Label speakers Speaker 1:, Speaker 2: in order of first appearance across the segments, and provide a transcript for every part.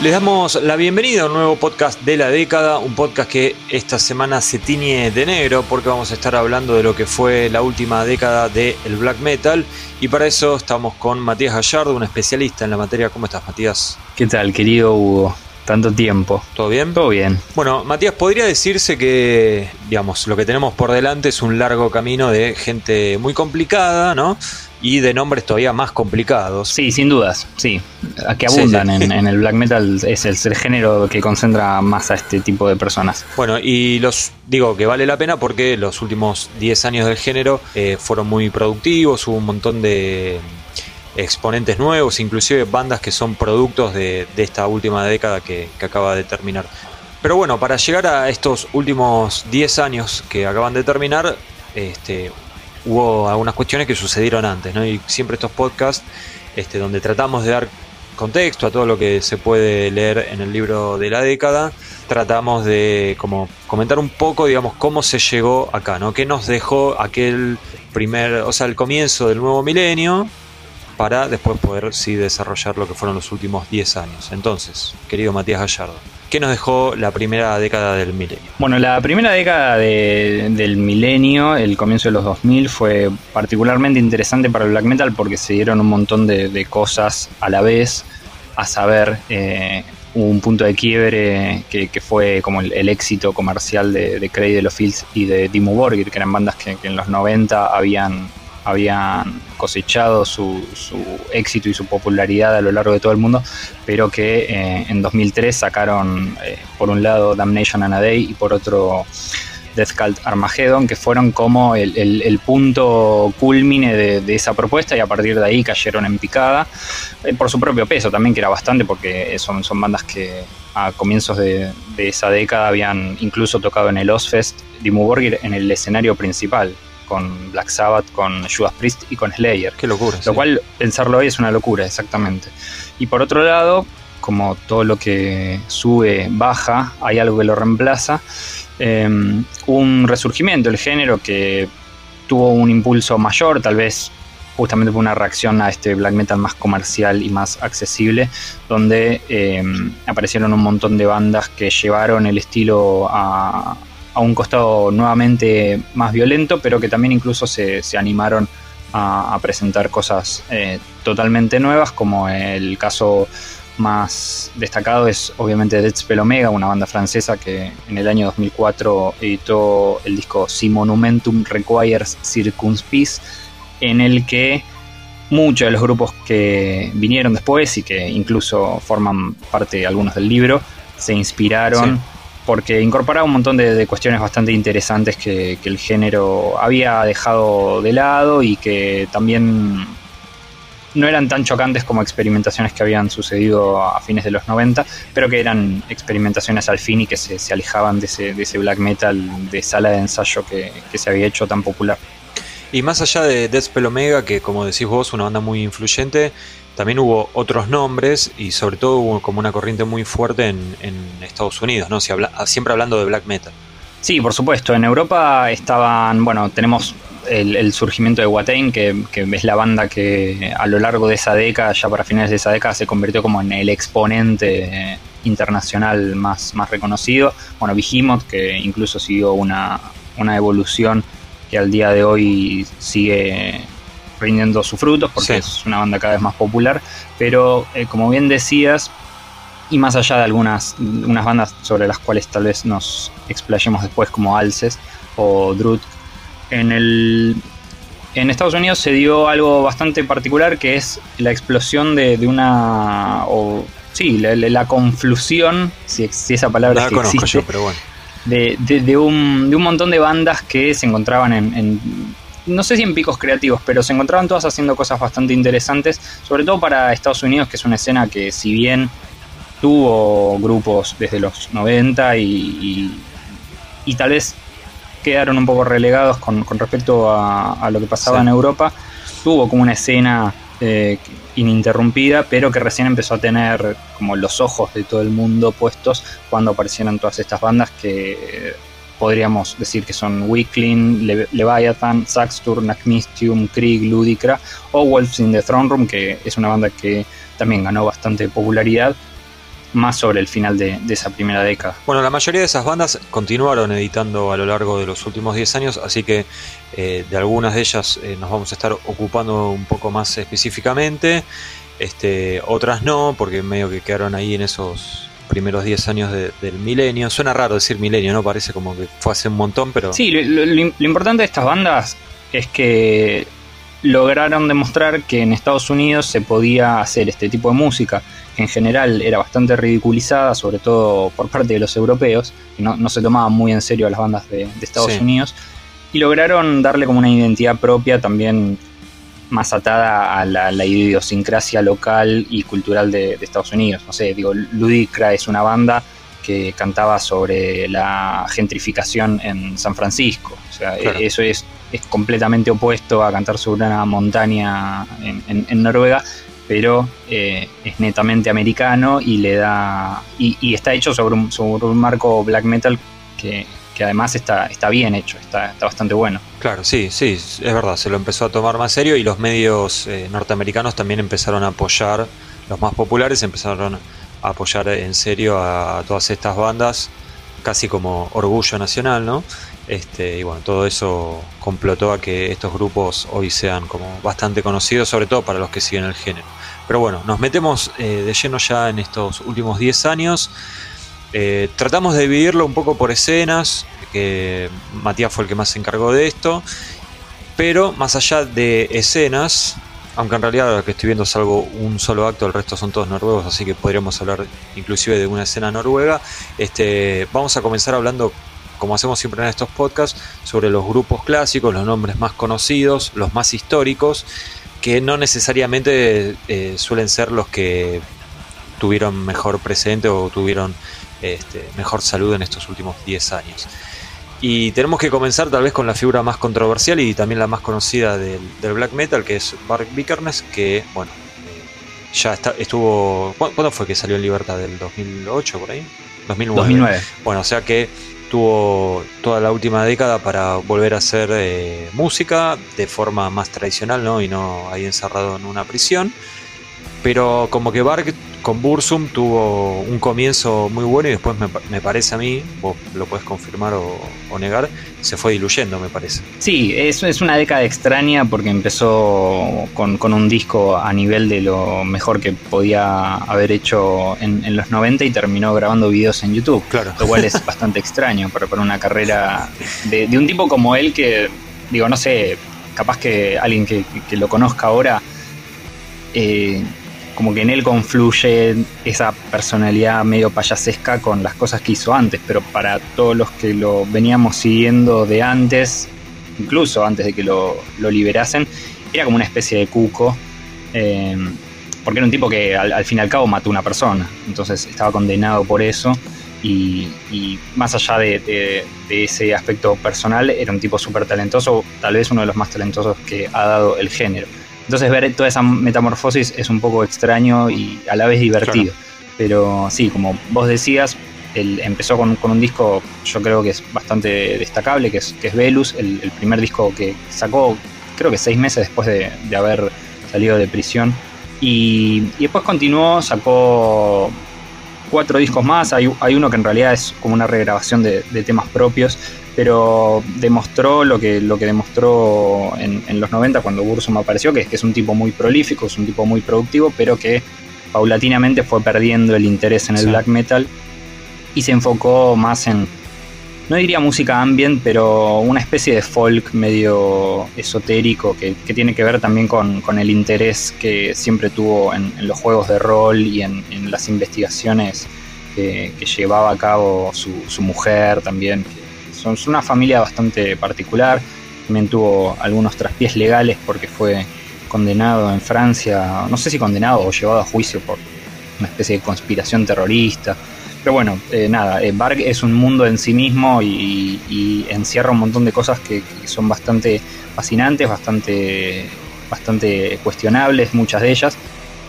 Speaker 1: Les damos la bienvenida a un nuevo podcast de la década, un podcast que esta semana se tiñe de negro porque vamos a estar hablando de lo que fue la última década del black metal y para eso estamos con Matías Gallardo, un especialista en la materia. ¿Cómo estás, Matías?
Speaker 2: ¿Qué tal, querido Hugo? Tanto tiempo.
Speaker 1: ¿Todo bien?
Speaker 2: Todo bien.
Speaker 1: Bueno, Matías, podría decirse que, digamos, lo que tenemos por delante es un largo camino de gente muy complicada, ¿no? Y de nombres todavía más complicados.
Speaker 2: Sí, sin dudas, sí. Que abundan En, el black metal es el, género que concentra más a este tipo de personas.
Speaker 1: Bueno, y los digo que vale la pena porque los últimos 10 años del género eh, fueron muy productivos, hubo un montón de exponentes nuevos, inclusive bandas que son productos de, esta última década que, que acaba de terminar. Pero bueno, para llegar a estos últimos 10 años que acaban de terminar, este, hubo algunas cuestiones que sucedieron antes, ¿no? Y siempre estos podcasts, este, donde tratamos de dar contexto a todo lo que se puede leer en el libro de la década, tratamos de como comentar un poco, digamos, cómo se llegó acá, ¿no? ¿Qué nos dejó aquel primer, o sea, el comienzo del nuevo milenio para después poder sí desarrollar lo que fueron los últimos 10 años. Entonces, querido Matías Gallardo, ¿Qué nos dejó la primera década del milenio?
Speaker 2: Bueno, la primera década del milenio, el comienzo de los 2000, fue particularmente interesante para el black metal porque se dieron un montón de, cosas a la vez, a saber, eh, un punto de quiebre que, fue como el, éxito comercial de, de Craig de los Fields y de Dimmu Borgir, que eran bandas que, que en los 90 habían habían cosechado su, éxito y su popularidad a lo largo de todo el mundo, pero que eh, en 2003 sacaron eh, por un lado Damnation and a Day y por otro Death Cult Armageddon, que fueron como el, punto culmine de, esa propuesta y a partir de ahí cayeron en picada, eh, por su propio peso también, que era bastante, porque son, son bandas que a comienzos de, esa década habían incluso tocado en el Ozfest Dimmu Borgir en el escenario principal con Black Sabbath, con Judas Priest y con Slayer.
Speaker 1: Qué locura.
Speaker 2: Lo cual pensarlo hoy es una locura, exactamente. Y por otro lado, como todo lo que sube, baja, hay algo que lo reemplaza. Em, un resurgimiento del género que tuvo un impulso mayor, tal vez justamente por una reacción a este black metal más comercial y más accesible, donde em, aparecieron un montón de bandas que llevaron el estilo a, a un costado nuevamente más violento, pero que también incluso se, animaron a, presentar cosas eh, totalmente nuevas, como el caso más destacado es obviamente Deadspell Omega, una banda francesa que en el año 2004 editó el disco Si Monumentum Requires Circumspice, en el que muchos de los grupos que vinieron después y que incluso forman parte algunos del libro se inspiraron porque incorporaba un montón de, cuestiones bastante interesantes que, el género había dejado de lado y que también no eran tan chocantes como experimentaciones que habían sucedido a fines de los 90, pero que eran experimentaciones al fin y que se, alejaban de ese, black metal de sala de ensayo que, se había hecho tan popular.
Speaker 1: Y más allá de Deathspell Omega, que como decís vos, una banda muy influyente, también hubo otros nombres y sobre todo hubo como una corriente muy fuerte en, Estados Unidos, ¿no? Si siempre hablando de black metal.
Speaker 2: Sí, por supuesto. En Europa estaban, bueno, tenemos el, surgimiento de Watain, que, es la banda que a lo largo de esa década, ya para finales de esa década, se convirtió como en el exponente internacional más, más reconocido. Bueno, Behemoth, que incluso siguió una, una evolución que al día de hoy sigue rindiendo sus frutos porque es una banda cada vez más popular, pero eh, como bien decías, y más allá de algunas unas bandas sobre las cuales tal vez nos explayemos después como Alces o Drut, en el en Estados Unidos se dio algo bastante particular que es la explosión de, una o sí, la, conflusión, si, esa palabra
Speaker 1: es que existe, pero bueno.
Speaker 2: De, un, de un montón de bandas que se encontraban en no sé si en picos creativos, pero se encontraban todas haciendo cosas bastante interesantes, sobre todo para Estados Unidos, que es una escena que si bien tuvo grupos desde los 90 y, y, tal vez quedaron un poco relegados con, respecto a, lo que pasaba en Europa, tuvo como una escena eh, ininterrumpida, pero que recién empezó a tener como los ojos de todo el mundo puestos cuando aparecieron todas estas bandas que podríamos decir que son Weakling, Leviathan, Saxtur, Nacmistium, Krieg, Ludicra o Wolves in the Throne Room, que es una banda que también ganó bastante popularidad más sobre el final de, esa primera década.
Speaker 1: Bueno, la mayoría de esas bandas continuaron editando a lo largo de los últimos 10 años, así que eh, de algunas de ellas eh, nos vamos a estar ocupando un poco más específicamente, este, otras no, porque medio que quedaron ahí en esos primeros 10 años del milenio. Suena raro decir milenio, ¿no? Parece como que fue hace un montón, pero...
Speaker 2: Sí, lo importante de estas bandas es que lograron demostrar que en Estados Unidos se podía hacer este tipo de música, que en general era bastante ridiculizada, sobre todo por parte de los europeos, que no, se tomaban muy en serio a las bandas de, Estados Unidos, y lograron darle como una identidad propia también más atada a la, idiosincrasia local y cultural de, Estados Unidos. No sé, digo, Ludicra es una banda que cantaba sobre la gentrificación en San Francisco. O sea, eso es es completamente opuesto a cantar sobre una montaña en, Noruega, pero eh, es netamente americano y le da. y, está hecho sobre un, sobre un, marco black metal que, además está, está bien hecho, está, está, bastante bueno.
Speaker 1: Claro, sí, sí, es verdad, se lo empezó a tomar más serio y los medios eh, norteamericanos también empezaron a apoyar, los más populares empezaron a apoyar en serio a todas estas bandas, casi como orgullo nacional, ¿no? Este, y bueno, todo eso complotó a que estos grupos hoy sean como bastante conocidos, sobre todo para los que siguen el género. Pero bueno, nos metemos eh, de lleno ya en estos últimos 10 años. Eh, tratamos de dividirlo un poco por escenas, que Matías fue el que más se encargó de esto. Pero más allá de escenas, aunque en realidad lo que estoy viendo es algo un solo acto, el resto son todos noruegos, así que podríamos hablar inclusive de una escena noruega. Este, vamos a comenzar hablando como hacemos siempre en estos podcasts, sobre los grupos clásicos, los nombres más conocidos, los más históricos, que no necesariamente eh, suelen ser los que tuvieron mejor presente o tuvieron este, mejor salud en estos últimos 10 años. Y tenemos que comenzar tal vez con la figura más controversial y también la más conocida del, black metal, que es Bark Vikernes, que, bueno, eh, ya está, estuvo... ¿Cuándo fue que salió en libertad? ¿Del 2008 por ahí?
Speaker 2: 2009. 2009.
Speaker 1: Bueno, o sea que tuvo toda la última década para volver a hacer eh, música de forma más tradicional, ¿no? Y no ahí encerrado en una prisión. Pero como que Bark con Bursum tuvo un comienzo muy bueno y después me, parece a mí, vos lo puedes confirmar o, negar, se fue diluyendo, me parece.
Speaker 2: Sí, es, es una década extraña porque empezó con, un disco a nivel de lo mejor que podía haber hecho en, los 90 y terminó grabando videos en YouTube.
Speaker 1: Claro.
Speaker 2: Lo cual es bastante extraño para, para una carrera de, un tipo como él que, digo, no sé, capaz que alguien que, lo conozca ahora. Eh, como que en él confluye esa personalidad medio payasesca con las cosas que hizo antes, pero para todos los que lo veníamos siguiendo de antes, incluso antes de que lo, liberasen, era como una especie de cuco, em, porque era un tipo que al, fin y al cabo mató a una persona, entonces estaba condenado por eso. Y, más allá de, ese aspecto personal, era un tipo súper talentoso, tal vez uno de los más talentosos que ha dado el género. Entonces ver toda esa metamorfosis es un poco extraño y a la vez divertido. Pero sí, como vos decías, él empezó con, un disco yo creo que es bastante destacable, que es, que es Velus, el, primer disco que sacó creo que seis meses después de, haber salido de prisión. Y, después continuó, sacó cuatro discos más, hay, uno que en realidad es como una regrabación de, de temas propios, pero demostró lo que, lo que demostró en, los 90 cuando Bursum apareció, que es que es un tipo muy prolífico, es un tipo muy productivo, pero que paulatinamente fue perdiendo el interés en el black metal y se enfocó más en, no diría música ambient, pero una especie de folk medio esotérico que, tiene que ver también con, el interés que siempre tuvo en, los juegos de rol y en, las investigaciones que, llevaba a cabo su, su mujer también, son, una familia bastante particular. También tuvo algunos traspiés legales porque fue condenado en Francia, no sé si condenado o llevado a juicio por una especie de conspiración terrorista. Pero bueno, eh, nada, eh, Barg es un mundo en sí mismo y, encierra un montón de cosas que, son bastante fascinantes, bastante, bastante cuestionables, muchas de ellas.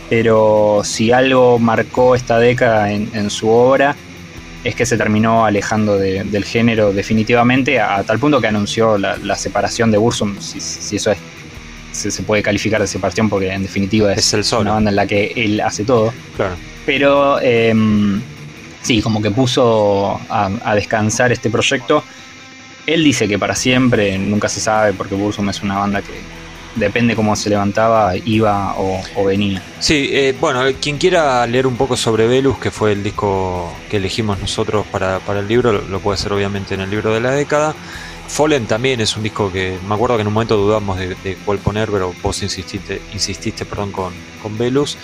Speaker 2: Pero si algo marcó esta década en su obra, es que se terminó alejando del género definitivamente a, tal punto que anunció la, separación de Bursum, si, eso es, se, puede calificar de separación porque en definitiva es, una banda en la que él hace todo.
Speaker 1: Claro.
Speaker 2: Pero em, sí, como que puso a, descansar este proyecto. Él dice que para siempre, nunca se sabe, porque Bursum es una banda que depende cómo se levantaba, iba o, venía.
Speaker 1: Sí, eh, bueno, quien quiera leer un poco sobre Velus, que fue el disco que elegimos nosotros para, el libro, lo, puede hacer obviamente en el libro de la década. Fallen también es un disco que me acuerdo que en un momento dudamos de, cuál poner, pero vos insististe, insististe perdón, con, con Velus.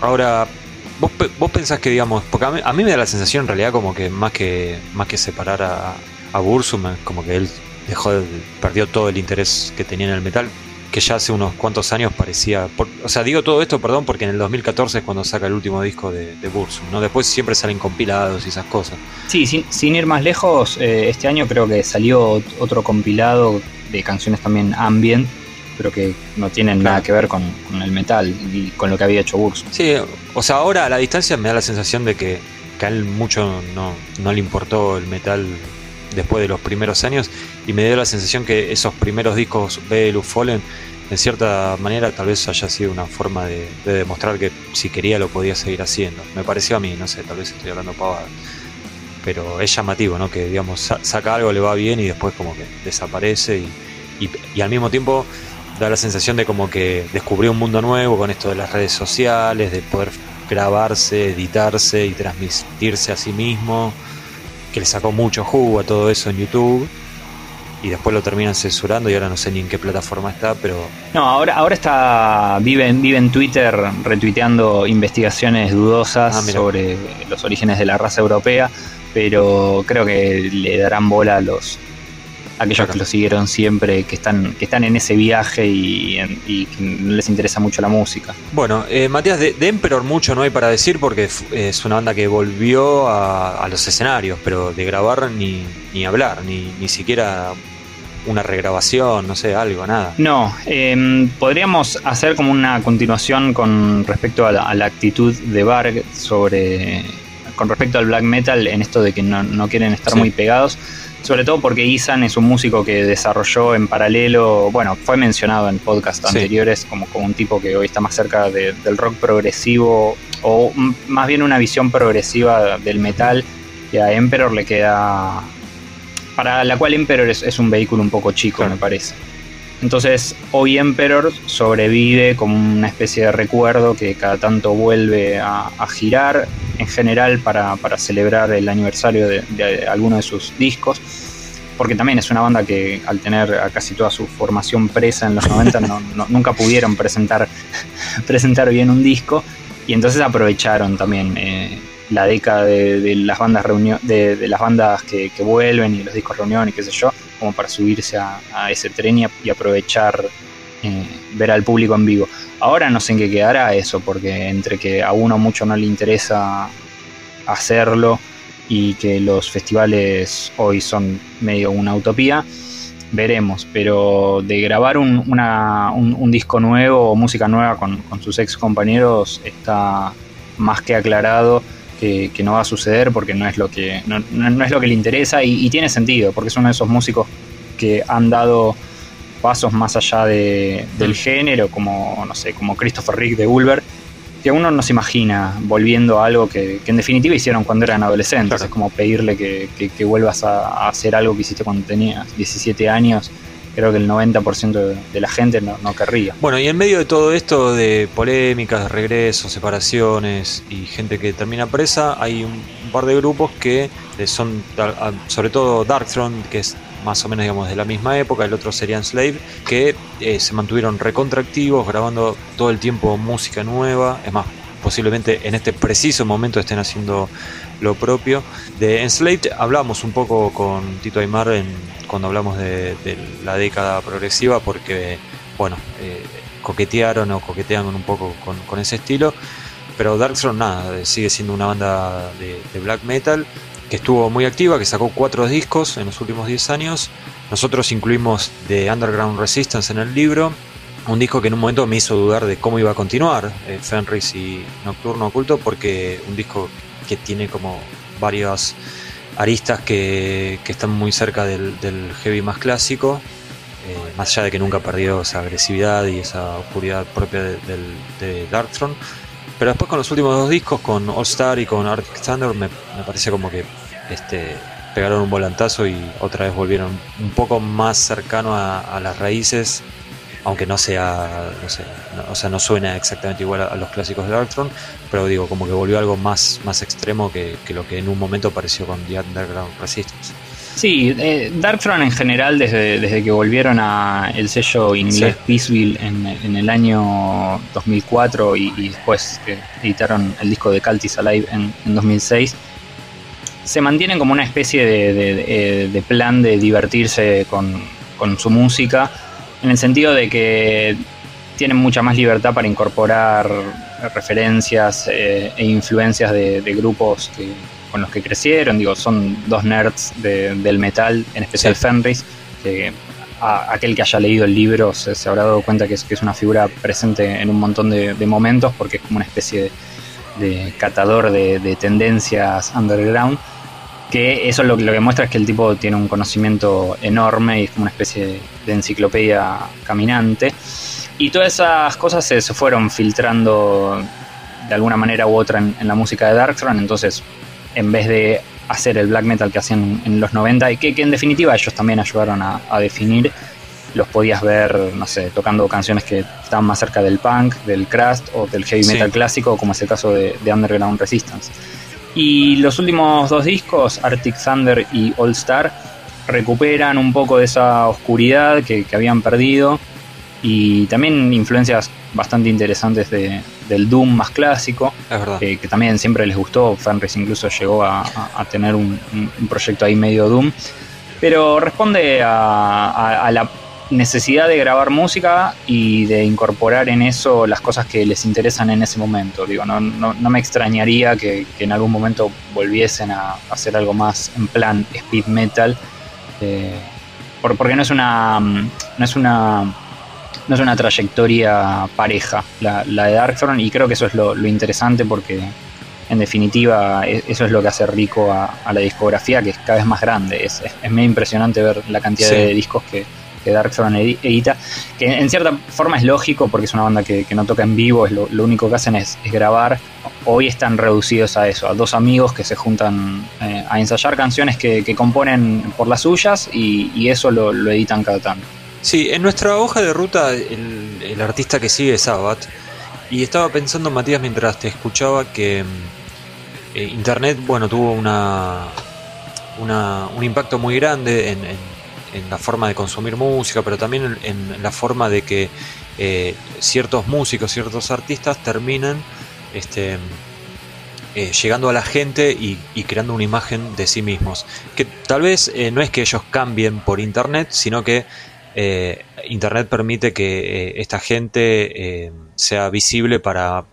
Speaker 1: Ahora, vos, vos pensás que, digamos, porque a mí, me da la sensación en realidad como que más que, más que separar a, a Bursum, como que él dejó, perdió todo el interés que tenía en el metal que ya hace unos cuantos años parecía. o sea, digo todo esto, perdón, porque en el 2014 es cuando saca el último disco de, de Bursum, ¿no? Después siempre salen compilados y esas cosas.
Speaker 2: Sí, sin, ir más lejos, eh, este año creo que salió otro compilado de canciones también ambient, pero que no tienen nada que ver con, el metal y con lo que había hecho Bursum.
Speaker 1: Sí, o sea, ahora a la distancia me da la sensación de que, que a él mucho no, no le importó el metal después de los primeros años y me dio la sensación que esos primeros discos Belus Fallen en cierta manera tal vez haya sido una forma de, demostrar que si quería lo podía seguir haciendo. Me pareció a mí, no sé, tal vez estoy hablando pavada. Pero es llamativo, ¿no? Que digamos, saca algo, le va bien y después como que desaparece y, y, al mismo tiempo da la sensación de como que descubrió un mundo nuevo con esto de las redes sociales, de poder grabarse, editarse y transmitirse a sí mismo que le sacó mucho jugo a todo eso en YouTube y después lo terminan censurando y ahora no sé ni en qué plataforma está, pero...
Speaker 2: No, ahora, ahora está, vive, vive en Twitter retuiteando investigaciones dudosas ah, sobre los orígenes de la raza europea, pero creo que le darán bola a los, aquellos que lo siguieron siempre, que están, que están en ese viaje y, que no les interesa mucho la música.
Speaker 1: Bueno, eh, Matías, de, Emperor mucho no hay para decir porque es una banda que volvió a, los escenarios, pero de grabar ni, ni hablar, ni, ni siquiera una regrabación, no sé, algo, nada.
Speaker 2: No, em, podríamos hacer como una continuación con respecto a la, actitud de Varg sobre con respecto al black metal en esto de que no, quieren estar muy pegados sobre todo porque Isan es un músico que desarrolló en paralelo, bueno, fue mencionado en podcasts anteriores como, como un tipo que hoy está más cerca del rock progresivo o más bien una visión progresiva del metal y a Emperor le queda... Para la cual Emperor es, un vehículo un poco chico, me parece. Entonces, hoy Emperor sobrevive como una especie de recuerdo que cada tanto vuelve a, girar, en general para, celebrar el aniversario de, alguno de sus discos porque también es una banda que al tener a casi toda su formación presa en los 90 nunca pudieron presentar, presentar bien un disco y entonces aprovecharon también eh, la década de, las bandas de, las bandas que, vuelven y los discos reunión y qué sé yo, como para subirse a, ese tren y, aprovechar eh, ver al público en vivo. Ahora no sé en qué quedará eso, porque entre que a uno mucho no le interesa hacerlo, y que los festivales hoy son medio una utopía, veremos. Pero de grabar un, un, disco nuevo o música nueva con, sus ex compañeros está más que aclarado que, no va a suceder porque no es lo que, no, es lo que le interesa y, tiene sentido, porque es uno de esos músicos que han dado pasos más allá de, del mm. género, como, no sé, como Christopher Rick de Ulver, que uno no se imagina volviendo a algo que, en definitiva hicieron cuando eran adolescentes. Es como pedirle que, vuelvas a, hacer algo que hiciste cuando tenías 17 años. Creo que el 90% de, la gente no, querría.
Speaker 1: Bueno, y en medio de todo esto de polémicas, regresos, separaciones y gente que termina presa, hay un, par de grupos que son, sobre todo Darkthrone, que es más o menos digamos de la misma época, el otro sería Slave, que eh, se mantuvieron recontractivos, grabando todo el tiempo música nueva, es más, posiblemente en este preciso momento estén haciendo lo propio. De Enslaved hablamos un poco con Tito Aymar en, cuando hablamos de, la década progresiva, porque, bueno, eh, coquetearon o coquetean un poco con, ese estilo. Pero Darkthrone nada, sigue siendo una banda de black metal que estuvo muy activa, que sacó cuatro discos en los últimos 10 años. Nosotros incluimos The Underground Resistance en el libro, un disco que en un momento me hizo dudar de cómo iba a continuar eh, Fenris y Nocturno Oculto, porque un disco que tiene como varias aristas que, están muy cerca del, heavy más clásico, eh, más allá de que nunca perdió esa agresividad y esa oscuridad propia de, de Darkthrone. Pero después con los últimos dos discos, con All Star y con Arctic Thunder, me, me parece como que este, pegaron un volantazo y otra vez volvieron un poco más cercano a, las raíces, aunque no sea, no sé, o sea, no suena exactamente igual a, los clásicos de Darkthrone, pero digo, como que volvió algo más, más extremo que, lo que en un momento pareció con The Underground Resistance.
Speaker 2: Sí, eh, Darkthrone en general, desde, desde que volvieron a el sello inglés Peaceville en, el año 2004 y, después que editaron el disco de Cultis Alive en, en 2006, se mantienen como una especie de, de, plan de divertirse con, con, su música, en el sentido de que tienen mucha más libertad para incorporar referencias eh, e influencias de, grupos con los que crecieron. Digo, son dos nerds del metal, en especial Fenris, que aquel que haya leído el libro se, habrá dado cuenta que es, que es, una figura presente en un montón de, momentos, porque es como una especie de, catador de tendencias underground que eso lo, lo, que muestra es que el tipo tiene un conocimiento enorme y es como una especie de enciclopedia caminante. Y todas esas cosas se, fueron filtrando de alguna manera u otra en, la música de Darkthrone, entonces en vez de hacer el black metal que hacían en los 90 y que, en definitiva ellos también ayudaron a, definir, los podías ver, no sé, tocando canciones que estaban más cerca del punk, del crust o del heavy metal clásico, como es el caso de Underground Resistance. Y los últimos dos discos, Arctic Thunder y All Star, recuperan un poco de esa oscuridad que, habían perdido. Y también influencias bastante interesantes de, del Doom más clásico, que también siempre les gustó. Fenris incluso llegó a, tener un, proyecto ahí medio Doom, pero responde a la necesidad de grabar música y de incorporar en eso las cosas que les interesan en ese momento. Digo, no, no, me extrañaría que, en algún momento volviesen a hacer algo más en plan speed metal. Eh, porque no es una. no es una. no es una trayectoria pareja la, de Darkthrone y creo que eso es lo, interesante porque en definitiva e, eso es lo que hace rico a, la discografía que es cada vez más grande. Es, es, muy impresionante ver la cantidad de discos que, que Dark edita, que en cierta forma es lógico porque es una banda que, no toca en vivo, es lo, único que hacen es, grabar. Hoy están reducidos a eso, a dos amigos que se juntan eh, a ensayar canciones que, componen por las suyas y, eso lo, editan cada tanto.
Speaker 1: Sí, en nuestra hoja de ruta el, artista que sigue es Sabbath y estaba pensando Matías mientras te escuchaba que eh, Internet, bueno, tuvo una, un impacto muy grande en la forma de consumir música, pero también en, la forma de que eh, ciertos músicos, ciertos artistas terminan este, eh, llegando a la gente y, creando una imagen de sí mismos. Que tal vez eh, no es que ellos cambien por Internet, sino que Internet permite que esta gente sea visible para,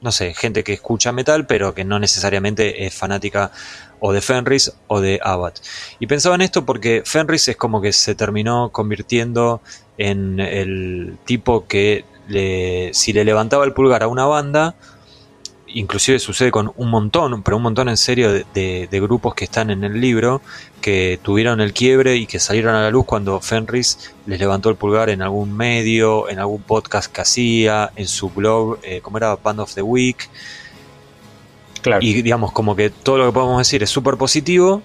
Speaker 1: no sé, gente que escucha metal, pero que no necesariamente es fanática o de Fenris o de Abbott. Y pensaba en esto porque Fenris es como que se terminó convirtiendo en el tipo que le, si le levantaba el pulgar a una banda, inclusive sucede con un montón, pero un montón en serio de, grupos que están en el libro, que tuvieron el quiebre y que salieron a la luz cuando Fenris les levantó el pulgar en algún medio, en algún podcast que hacía, en su blog, eh, como era Band of the Week. Y digamos, como que todo lo que podemos decir es súper positivo.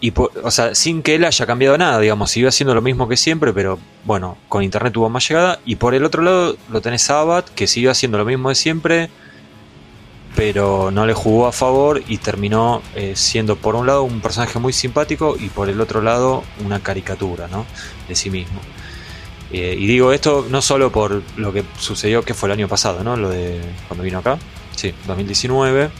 Speaker 1: Y, o sea, sin que él haya cambiado nada, digamos, siguió haciendo lo mismo que siempre, pero bueno, con internet tuvo más llegada. Y por el otro lado lo tenés a Abad, que siguió haciendo lo mismo de siempre, pero no le jugó a favor y terminó eh, siendo por un lado un personaje muy simpático y por el otro lado una caricatura ¿no? de sí mismo. Eh, y digo esto no solo por lo que sucedió que fue el año pasado, ¿no? Lo de cuando vino acá, sí, 2019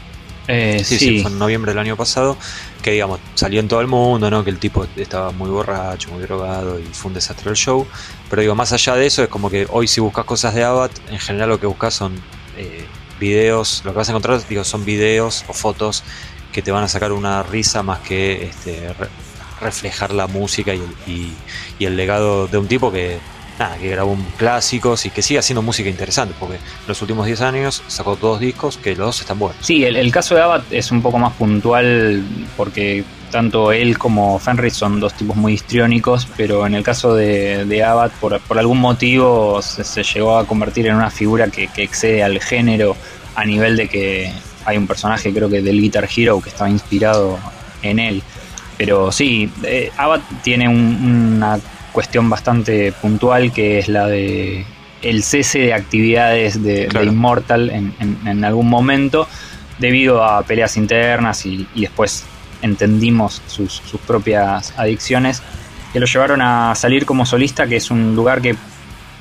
Speaker 2: eh, sí, sí,
Speaker 1: fue en noviembre del año pasado, que digamos, salió en todo el mundo, ¿no? Que el tipo estaba muy borracho, muy drogado y fue un desastre el show. Pero digo, más allá de eso, es como que hoy si buscas cosas de Abat, en general lo que buscas son eh, videos, lo que vas a encontrar, digo, son videos o fotos que te van a sacar una risa más que este, reflejar la música y el, legado de un tipo que nada, que grabó clásicos y que sigue haciendo música interesante, porque los últimos 10 años sacó dos discos que los dos están buenos.
Speaker 2: Sí, el, caso de Abad es un poco más puntual porque tanto él como Fenris son dos tipos muy histriónicos, pero en el caso de, de Abad, por, algún motivo, se, llegó a convertir en una figura que, excede al género a nivel de que hay un personaje, creo que del Guitar Hero, que estaba inspirado en él. Pero sí, eh, tiene una cuestión bastante puntual que es la de el cese de actividades de, Immortal en, algún momento debido a peleas internas y, después entendimos sus, propias adicciones que lo llevaron a salir como solista que es un lugar que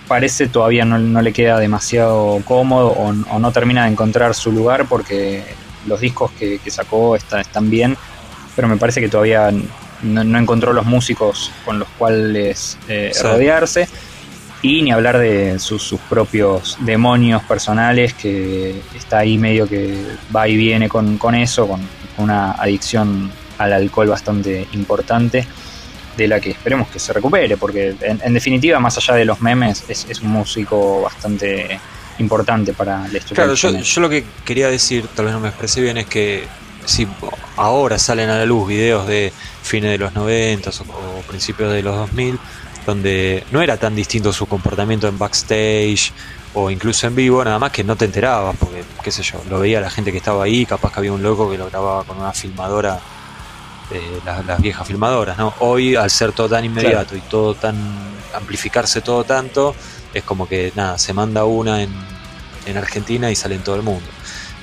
Speaker 2: parece todavía no, le queda demasiado cómodo o, no termina de encontrar su lugar porque los discos que, sacó están bien pero me parece que todavía no, encontró los músicos con los cuales eh, rodearse. Y ni hablar de sus, propios demonios personales, que está ahí medio que va y viene con, eso, con una adicción al alcohol bastante importante, de la que esperemos que se recupere, porque en, definitiva, más allá de los memes, es, un músico bastante importante para la historia.
Speaker 1: Claro, yo, yo, lo que quería decir, tal vez no me expresé bien, es que si ahora salen a la luz videos de fines de los 90 o, principios de los 2000, donde no era tan distinto su comportamiento en backstage o incluso en vivo, nada más que no te enterabas, porque, qué sé yo, lo veía la gente que estaba ahí, capaz que había un loco que lo grababa con una filmadora, eh, las, viejas filmadoras, ¿no? Hoy, al ser todo tan inmediato y todo tan, amplificarse todo tanto, es como que nada, se manda una en, en Argentina y sale en todo el mundo.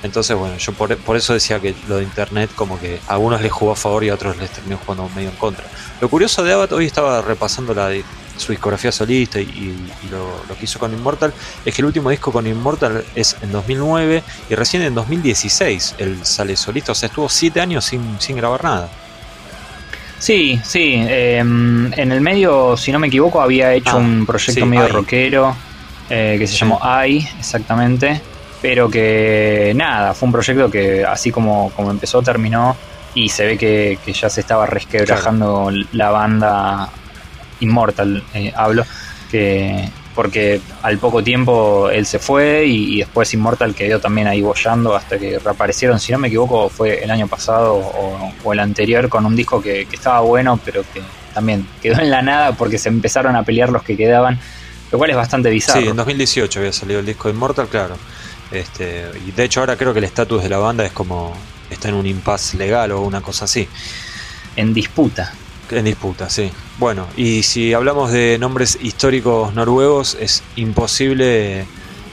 Speaker 1: Entonces, bueno, yo por, eso decía que lo de internet como que a algunos les jugó a favor y a otros les terminó jugando medio en contra. Lo curioso de Abbott, hoy estaba repasando la su discografía solista y, lo, que hizo con Immortal, es que el último disco con Immortal es en 2009 y recién en 2016 él sale solista, o sea, estuvo siete años sin, sin grabar nada.
Speaker 2: Sí, sí, em, en el medio, si no me equivoco, había hecho ah, un proyecto medio rockero eh, que se llamó I, exactamente pero que nada, fue un proyecto que así como, como empezó, terminó y se ve que, ya se estaba resquebrajando la banda Immortal, eh, hablo, que porque al poco tiempo él se fue y, después Immortal quedó también ahí bollando hasta que reaparecieron, si no me equivoco, fue el año pasado o, el anterior con un disco que, que, estaba bueno, pero que también quedó en la nada porque se empezaron a pelear los que quedaban, lo cual es bastante bizarro.
Speaker 1: Sí, en 2018 había salido el disco de Immortal, claro. Este, y de hecho ahora creo que el estatus de la banda es como está en un impasse legal o una cosa así.
Speaker 2: En disputa.
Speaker 1: En disputa, sí. Bueno, y si hablamos de nombres históricos noruegos, es imposible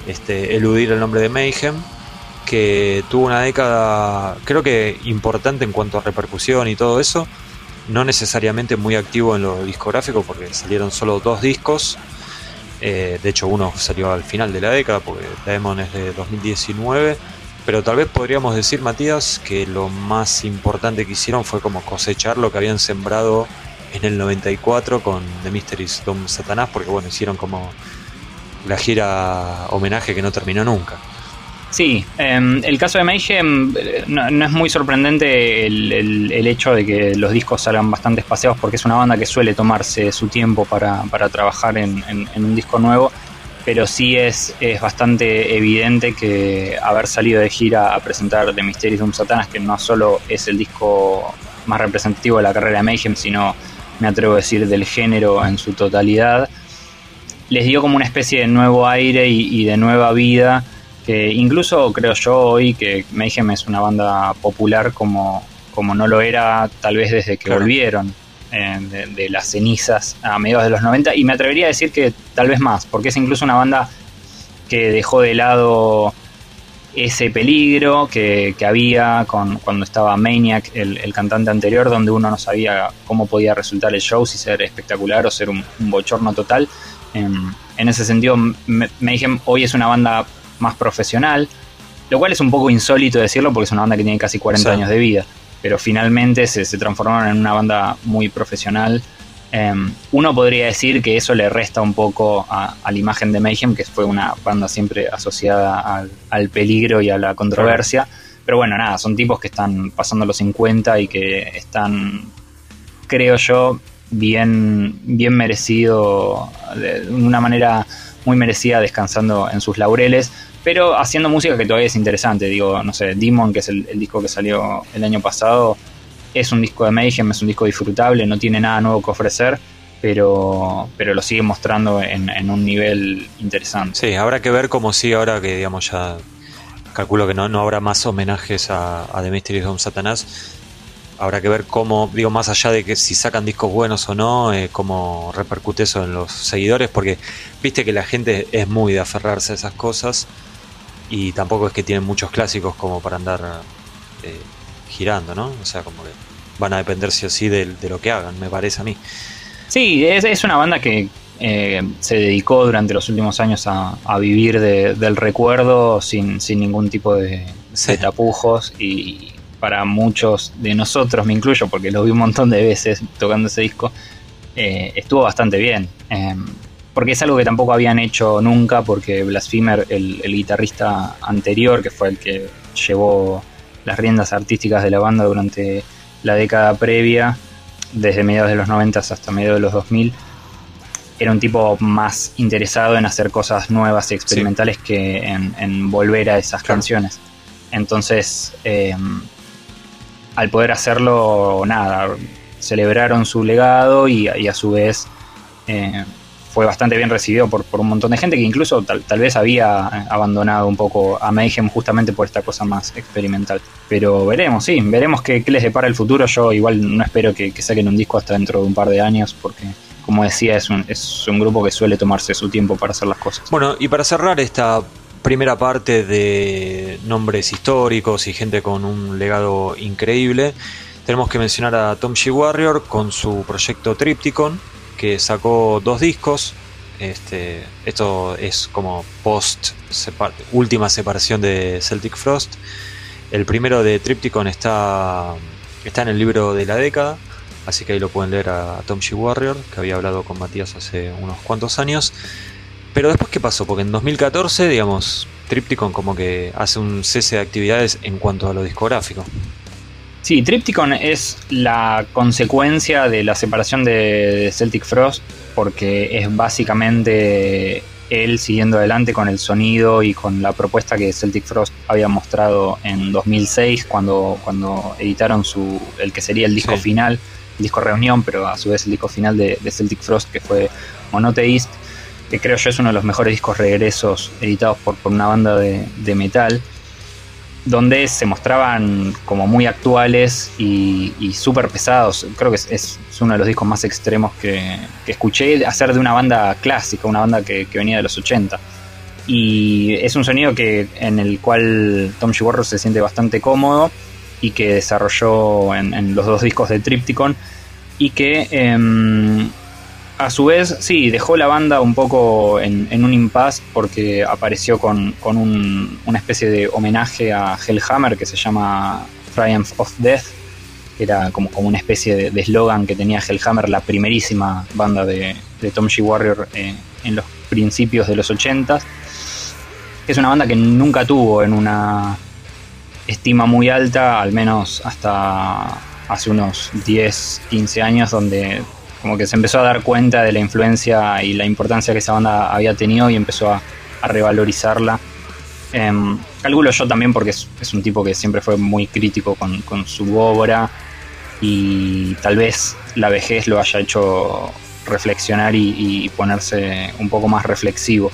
Speaker 1: este, eludir el nombre de Mayhem, que tuvo una década, creo que importante en cuanto a repercusión y todo eso. No necesariamente muy activo en lo discográfico, porque salieron solo dos discos eh, de hecho, uno salió al final de la década, porque Demon es de 2019. Pero tal vez podríamos decir, Matías, que lo más importante que hicieron fue como cosechar lo que habían sembrado en el 94 con The Mysteries Dom Satanás, porque bueno, hicieron como la gira homenaje que no terminó nunca.
Speaker 2: Sí, em, el caso de Mayhem eh, no, es muy sorprendente el, hecho de que los discos salgan bastante espaciados porque es una banda que suele tomarse su tiempo para, trabajar en, un disco nuevo, pero sí es, es bastante evidente que haber salido de gira a presentar The Mysterious Doom Satanas, que no solo es el disco más representativo de la carrera de Mayhem, sino me atrevo a decir del género en su totalidad, les dio como una especie de nuevo aire y de nueva vida que incluso creo yo hoy que Mayhem es una banda popular como, como no lo era tal vez desde que volvieron eh, de, las cenizas a mediados de los 90 y me atrevería a decir que tal vez más, porque es incluso una banda que dejó de lado ese peligro que, había con, cuando estaba Maniac, el, cantante anterior, donde uno no sabía cómo podía resultar el show, si ser espectacular o ser un, bochorno total. En, en ese sentido, Mayhem hoy es una banda más profesional, lo cual es un poco insólito decirlo porque es una banda que tiene casi 40 años de vida, pero finalmente se, transformaron en una banda muy profesional. Em, uno podría decir que eso le resta un poco a, la imagen de Mayhem, que fue una banda siempre asociada al, peligro y a la controversia. Pero bueno, nada, son tipos que están pasando los 50 y que están, creo yo, bien, bien merecido, de una manera muy merecida descansando en sus laureles, pero haciendo música que todavía es interesante. Digo, no sé, Demon, que es el, disco que salió el año pasado, es un disco de Mayhem, es un disco disfrutable, no tiene nada nuevo que ofrecer, pero, pero lo sigue mostrando en, un nivel interesante.
Speaker 1: Sí, habrá que ver cómo sigue ahora que, digamos, ya calculo que no, no habrá más homenajes a, a The Mystery of Satanás habrá que ver cómo, digo, más allá de que si sacan discos buenos o no, eh, cómo repercute eso en los seguidores, porque viste que la gente es muy de aferrarse a esas cosas y tampoco es que tienen muchos clásicos como para andar eh, girando, ¿no? O sea, como que van a depender sí o sí de, lo que hagan, me parece a mí.
Speaker 2: Sí, es, una banda que eh, se dedicó durante los últimos años a, vivir del recuerdo sin, sin ningún tipo de, de tapujos y, para muchos de nosotros, me incluyo porque lo vi un montón de veces tocando ese disco, eh, estuvo bastante bien. Em, porque es algo que tampoco habían hecho nunca, porque Blasphemer, el, guitarrista anterior, que fue el que llevó las riendas artísticas de la banda durante la década previa, desde mediados de los 90 hasta mediados de los 2000, era un tipo más interesado en hacer cosas nuevas y experimentales que en, volver a esas canciones. Entonces, em, al poder hacerlo, nada, celebraron su legado y, a su vez eh, fue bastante bien recibido por, un montón de gente que incluso tal, vez había abandonado un poco a Mayhem justamente por esta cosa más experimental. Pero veremos, sí, veremos qué, les depara el futuro. Yo igual no espero que, saquen un disco hasta dentro de un par de años porque como decía, es un, es un grupo que suele tomarse su tiempo para hacer las cosas.
Speaker 1: Bueno, y para cerrar esta primera parte de nombres históricos y gente con un legado increíble, tenemos que mencionar a Tom G. Warrior con su proyecto Tripticon, que sacó dos discos. Este, esto es como post última separación de Celtic Frost. El primero de Tripticon está, está en el libro de la década, así que ahí lo pueden leer a Tom G. Warrior, que había hablado con Matías hace unos cuantos años. Pero después, ¿qué pasó? Porque en 2014, digamos, Tripticon como que hace un cese de actividades en cuanto a lo discográfico.
Speaker 2: Sí, Tripticon es la consecuencia de la separación de Celtic Frost, porque es básicamente él siguiendo adelante con el sonido y con la propuesta que Celtic Frost había mostrado en 2006 cuando, cuando editaron su, el que sería el disco final, el disco reunión, pero a su vez el disco final de, de Celtic Frost que fue Monotheist que creo yo es uno de los mejores discos regresos editados por, una banda de, metal, donde se mostraban como muy actuales y, súper pesados. Creo que es, uno de los discos más extremos que, escuché hacer de una banda clásica, una banda que, venía de los 80. Y es un sonido que, en el cual Tom G. se siente bastante cómodo y que desarrolló en, los dos discos de Tripticon y que em, a su vez, sí, dejó la banda un poco en, un impasse porque apareció con, una especie de homenaje a Hellhammer que se llama Triumph of Death, era como, como una especie de eslogan que tenía Hellhammer, la primerísima banda de, Tom G. Warrior eh, en los principios de los 80 Es una banda que nunca tuvo en una estima muy alta, al menos hasta hace unos 10, 15 años, donde como que se empezó a dar cuenta de la influencia y la importancia que esa banda había tenido y empezó a, revalorizarla. Eh, calculo yo también porque es, un tipo que siempre fue muy crítico con, su obra y tal vez la vejez lo haya hecho reflexionar y, ponerse un poco más reflexivo.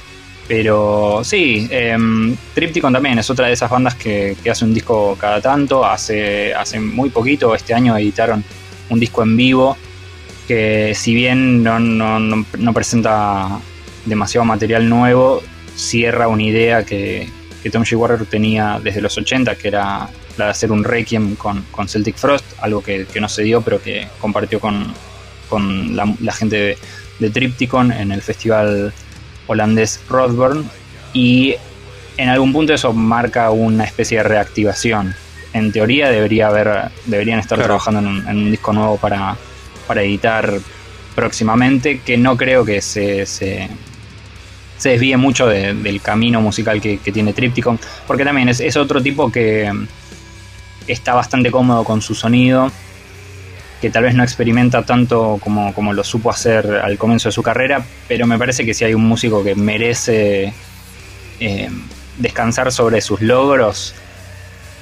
Speaker 2: Pero sí, em, Tripticon también es otra de esas bandas que, que, hace un disco cada tanto. Hace, hace muy poquito, este año editaron un disco en vivo que si bien no, presenta demasiado material nuevo, cierra una idea que, Tom G. Warrior tenía desde los 80, que era la de hacer un requiem con, Celtic Frost, algo que, no se dio, pero que compartió con, la, gente de, de, Tripticon en el festival holandés Rodburn. Y en algún punto eso marca una especie de reactivación. En teoría debería haber, deberían estar trabajando en un disco nuevo para, para editar próximamente, que no creo que se, se, desvíe mucho del camino musical que, tiene Tripticon, porque también es, otro tipo que está bastante cómodo con su sonido, que tal vez no experimenta tanto como, como lo supo hacer al comienzo de su carrera, pero me parece que si hay un músico que merece eh, descansar sobre sus logros,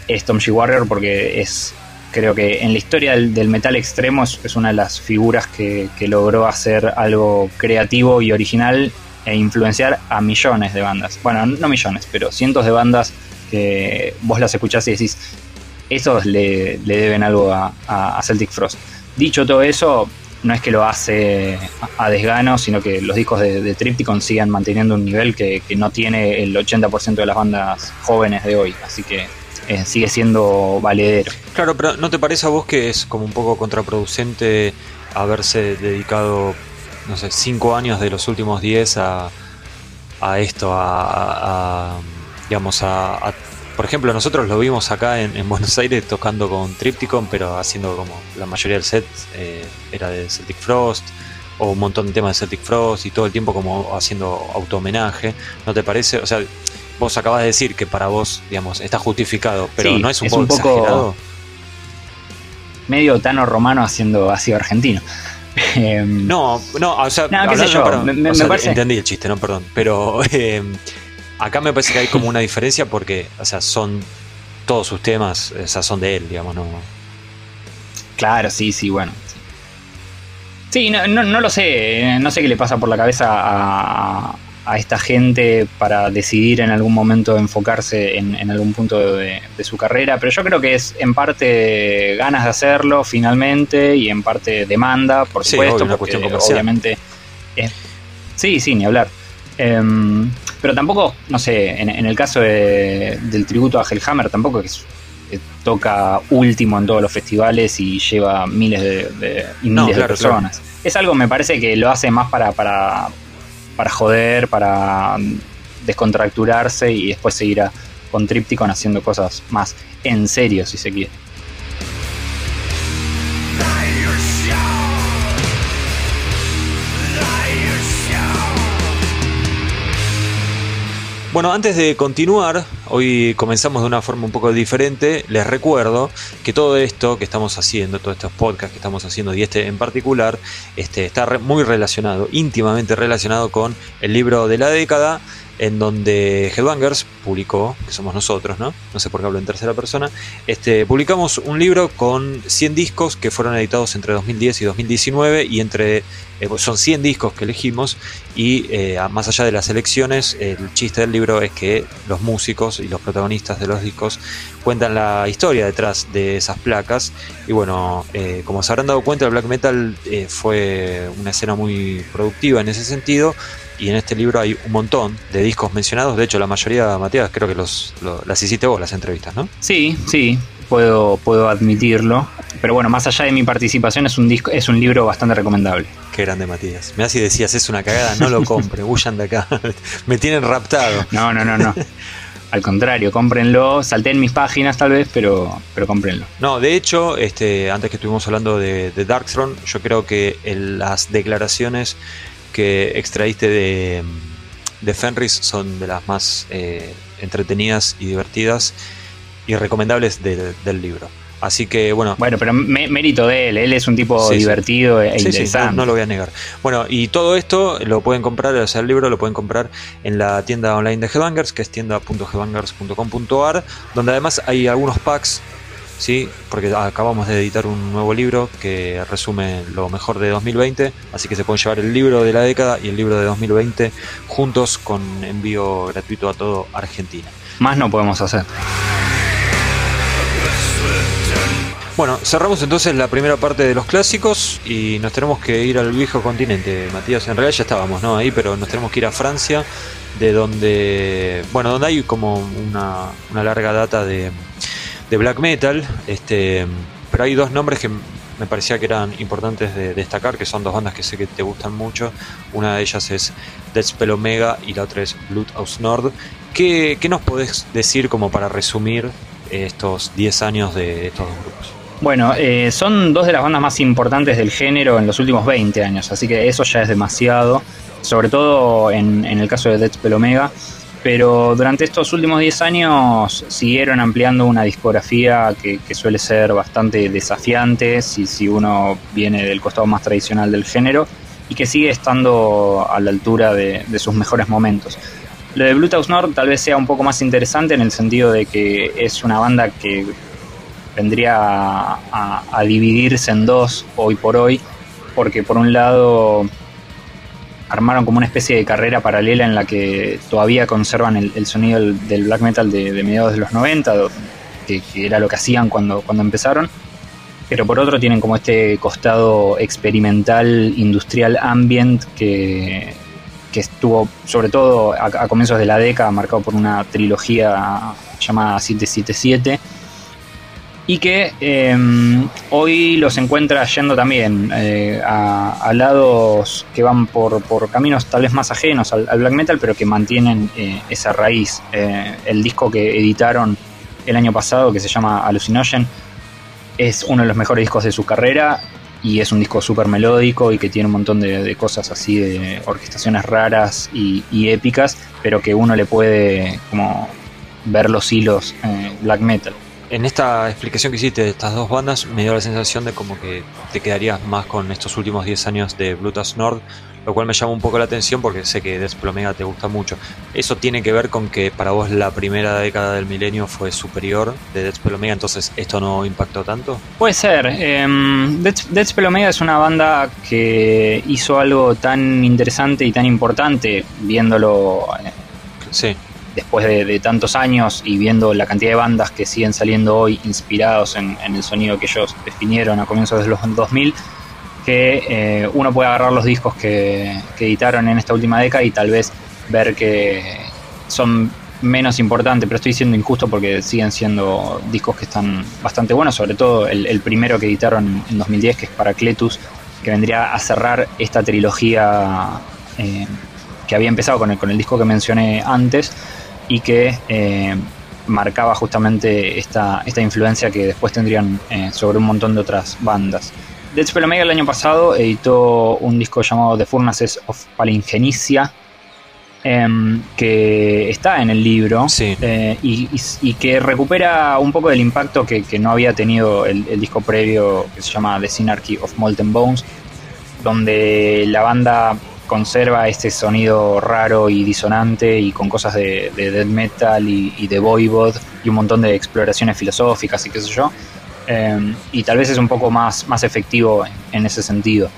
Speaker 2: es Tom G. Warrior porque es creo que en la historia del, metal extremo es, una de las figuras que, logró hacer algo creativo y original e influenciar a millones de bandas. Bueno, no millones, pero cientos de bandas que vos las escuchás y decís, esos le, deben algo a, Celtic Frost. Dicho todo eso, no es que lo hace a, desgano, sino que los discos de, de Tripticon manteniendo un nivel que no tiene el 80% de las bandas jóvenes de hoy. Así que eh, sigue siendo valedero.
Speaker 1: Claro, pero ¿no te parece a vos que es como un poco contraproducente haberse dedicado, no sé, cinco años de los últimos diez a, a esto, a, digamos, a, por ejemplo, nosotros lo vimos acá en, Buenos Aires tocando con Tripticon, pero haciendo como la mayoría del set eh, era de Celtic Frost, o un montón de temas de Celtic Frost, y todo el tiempo como haciendo auto homenaje. ¿No te parece? O sea, vos acabas de decir que para vos, digamos, está justificado, pero no es un, poco, exagerado.
Speaker 2: Medio Tano Romano haciendo ácido argentino.
Speaker 1: Em, no, no, o sea, entendí el chiste, no, perdón, pero em, acá me parece que hay como una diferencia porque, o sea, son todos sus temas, o sea, son de él, digamos, ¿no?
Speaker 2: Claro, sí, sí, bueno. Sí, no, no, lo sé, no sé qué le pasa por la cabeza a, a esta gente para decidir en algún momento enfocarse en, algún punto de, su carrera, pero yo creo que es en parte ganas de hacerlo finalmente y en parte demanda, por supuesto, porque obviamente... sí, sí, ni hablar. Em, pero tampoco, no sé, en, el caso del tributo a Hellhammer, tampoco es que toca último en todos los festivales y lleva miles de, y miles de personas. Es algo, me parece que lo hace más para, para, para joder, para descontracturarse y después seguir a, con Tripticon haciendo cosas más en serio, si se quiere.
Speaker 1: Bueno, antes de continuar, hoy comenzamos de una forma un poco diferente. Les recuerdo que todo esto que estamos haciendo, todos estos podcasts que estamos haciendo y este en particular, este, está muy relacionado, íntimamente relacionado con el libro de la década en donde Headbangers publicó, que somos nosotros, ¿no? No sé por qué hablo en tercera persona, este, publicamos un libro con 100 discos que fueron editados entre 2010 y 2019 y entre, eh, pues son 100 discos que elegimos y eh, más allá de las elecciones, el chiste del libro es que los músicos y los protagonistas de los discos cuentan la historia detrás de esas placas y bueno, eh, como se habrán dado cuenta, el black metal fue una escena muy productiva en ese sentido y en este libro hay un montón de discos mencionados. De hecho, la mayoría, Matías, creo que los, las hiciste vos, las entrevistas, ¿no?
Speaker 2: Sí, sí, puedo, puedo admitirlo. Pero bueno, más allá de mi participación, es un, disco, es un libro bastante recomendable.
Speaker 1: Qué grande, Matías. Me y decías, es una cagada, no lo compre, huyan de acá. Me tienen raptado.
Speaker 2: No, no, no, no. Al contrario, cómprenlo. Salté en mis páginas tal vez, pero, pero cómprenlo.
Speaker 1: No, de hecho, este, antes que estuvimos hablando de, de Darkthrone, yo creo que en las declaraciones que extraíste de, de Fenris son de las más eh, entretenidas y divertidas y recomendables del libro. Así que bueno.
Speaker 2: Bueno, pero mérito de él, él es un tipo divertido e interesante.
Speaker 1: no, lo voy a negar. Bueno, y todo esto lo pueden comprar, o sea, el libro lo pueden comprar en la tienda online de Headbangers, que es tienda.headbangers.com.ar, donde además hay algunos packs ¿sí? porque acabamos de editar un nuevo libro que resume lo mejor de 2020, así que se pueden llevar el libro de la década y el libro de 2020 juntos con envío gratuito a todo Argentina.
Speaker 2: Más no podemos hacer.
Speaker 1: Bueno, cerramos entonces la primera parte de los clásicos y nos tenemos que ir al viejo continente, Matías. En realidad ya estábamos, ¿no? Ahí, pero nos tenemos que ir a Francia, de donde, bueno, donde hay como una, una larga data de, de black metal, este, pero hay dos nombres que me parecía que eran importantes de destacar, que son dos bandas que sé que te gustan mucho. Una de ellas es Deathspell Omega y la otra es Bloodhouse Nord. ¿Qué, ¿Qué, nos podés decir como para resumir estos 10 años de estos dos grupos?
Speaker 2: Bueno, eh, son dos de las bandas más importantes del género en los últimos 20 años, así que eso ya es demasiado. Sobre todo en, en el caso de Deathspell Omega, pero durante estos últimos 10 años siguieron ampliando una discografía que, suele ser bastante desafiante si, si uno viene del costado más tradicional del género y que sigue estando a la altura de, sus mejores momentos. Lo de Bluetooth Nord tal vez sea un poco más interesante en el sentido de que es una banda que vendría a dividirse en dos hoy por hoy, porque por un lado armaron como una especie de carrera paralela en la que todavía conservan el, sonido del, black metal de, mediados de los 90, que, era lo que hacían cuando, cuando empezaron. Pero por otro tienen como este costado experimental, industrial, ambient, que, estuvo sobre todo a, a, comienzos de la década marcado por una trilogía llamada 777 y que em, hoy los encuentra yendo también eh, a, lados que van por, caminos tal vez más ajenos al, black metal, pero que mantienen eh, esa raíz. Eh, el disco que editaron el año pasado, que se llama Hallucinogen, es uno de los mejores discos de su carrera y es un disco súper melódico y que tiene un montón de, cosas así, de orquestaciones raras y, y, épicas, pero que uno le puede como ver los hilos black metal
Speaker 1: en esta explicación que hiciste de estas dos bandas me dio la sensación de como que te quedarías más con estos últimos 10 años de Bluetooth Nord, lo cual me llama un poco la atención porque sé que Desplomega te gusta mucho. ¿Eso tiene que ver con que para vos la primera década del milenio fue superior de Desplomega, entonces esto no impactó tanto?
Speaker 2: Puede ser. Eh, es una banda que hizo algo tan interesante y tan importante viéndolo... Eh,
Speaker 1: sí
Speaker 2: después de, tantos años y viendo la cantidad de bandas que siguen saliendo hoy inspirados en, el sonido que ellos definieron a comienzos de los 2000, que eh, uno puede agarrar los discos que, editaron en esta última década y tal vez ver que son menos importantes, pero estoy siendo injusto porque siguen siendo discos que están bastante buenos, sobre todo el, primero que editaron en 2010, que es Paracletus, que vendría a cerrar esta trilogía eh, que había empezado con el, con el disco que mencioné antes y que eh, marcaba justamente esta, esta influencia que después tendrían eh, sobre un montón de otras bandas. Dead Spell Omega el año pasado editó un disco llamado The Furnaces of Palingenicia, em, que está en el libro eh, y, que recupera un poco del impacto que, no había tenido el, el, disco previo que se llama The Synarchy of Molten Bones, donde la banda conserva este sonido raro y disonante y con cosas de, death metal y, de voivod y un montón de exploraciones filosóficas y qué sé yo. Em, y tal vez es un poco más, más efectivo en, ese sentido.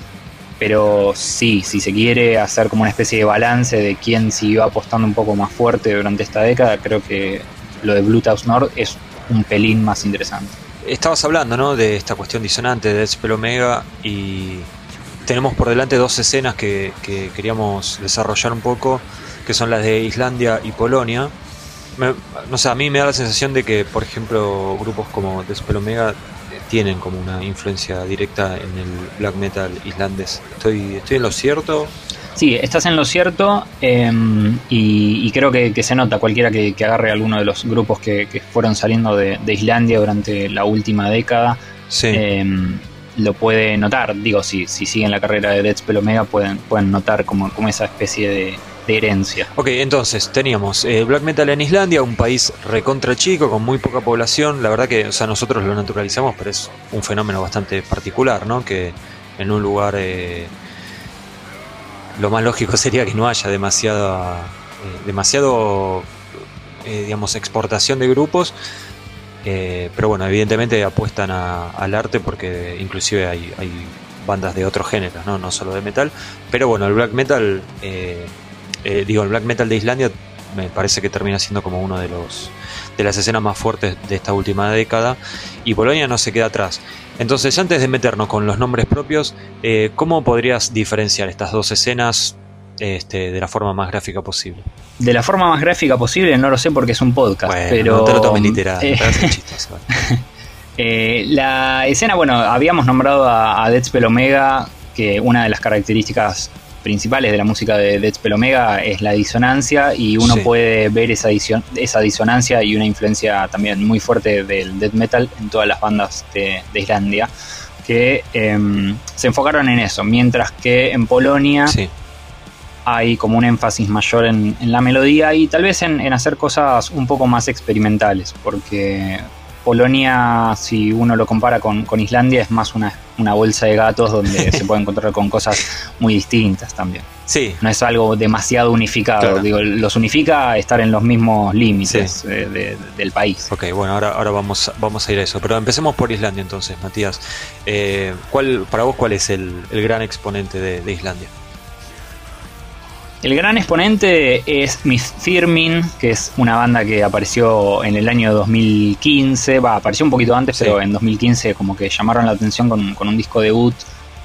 Speaker 2: Pero sí, si se quiere hacer como una especie de balance de quién siguió apostando un poco más fuerte durante esta década, creo que lo de Bluetooth Nord es un pelín más interesante.
Speaker 1: Estabas hablando, ¿no? De esta cuestión disonante de Deathspell Omega y tenemos por delante dos escenas que, queríamos desarrollar un poco, que son las de Islandia y Polonia. no sé, a mí me da la sensación de que, por ejemplo, grupos como Despel Omega tienen como una influencia directa en el black metal islandés. ¿Estoy, estoy en lo cierto?
Speaker 2: Sí, estás en lo cierto em, y, creo que, se nota cualquiera que, agarre alguno de los grupos que, fueron saliendo de, Islandia durante la última década.
Speaker 1: Sí.
Speaker 2: Em, lo puede notar. Digo, si, si siguen la carrera de Dead Omega pueden, pueden notar como, como esa especie de, herencia.
Speaker 1: Ok, entonces teníamos eh, Black Metal en Islandia, un país recontra chico, con muy poca población. La verdad que, o sea, nosotros lo naturalizamos, pero es un fenómeno bastante particular, ¿no? Que en un lugar eh, lo más lógico sería que no haya demasiada, eh, demasiado, digamos, exportación de grupos eh, pero bueno, evidentemente apuestan al arte porque inclusive hay, bandas de otros géneros, ¿no? no solo de metal. Pero bueno, el black metal, eh, eh, digo, el black metal de Islandia me parece que termina siendo como uno de los de las escenas más fuertes de esta última década y Polonia no se queda atrás. Entonces, antes de meternos con los nombres propios, ¿cómo podrías diferenciar estas dos escenas este, de la forma más gráfica posible.
Speaker 2: De la forma más gráfica posible no lo sé porque es un podcast, pero... No te lo tomes literal, eh, eh, la escena, bueno, habíamos nombrado a, a Deadspell Omega, que una de las características principales de la música de Deadspell Omega es la disonancia y uno puede ver esa, esa disonancia y una influencia también muy fuerte del death metal en todas las bandas de, Islandia que em, se enfocaron en eso, mientras que en Polonia hay como un énfasis mayor en, la melodía y tal vez en, hacer cosas un poco más experimentales, porque Polonia, si uno lo compara con, Islandia, es más una, bolsa de gatos donde se puede encontrar con cosas muy distintas también.
Speaker 1: Sí.
Speaker 2: No es algo demasiado unificado. Digo, los unifica estar en los mismos límites eh, del país.
Speaker 1: Ok, bueno, ahora, ahora vamos, vamos a ir a eso. Pero empecemos por Islandia entonces, Matías. Eh, ¿cuál, para vos, ¿cuál es el, gran exponente de Islandia?
Speaker 2: El gran exponente es Miss Firmin, que es una banda que apareció en el año 2015, va, apareció un poquito antes, pero en 2015 como que llamaron la atención con, un disco debut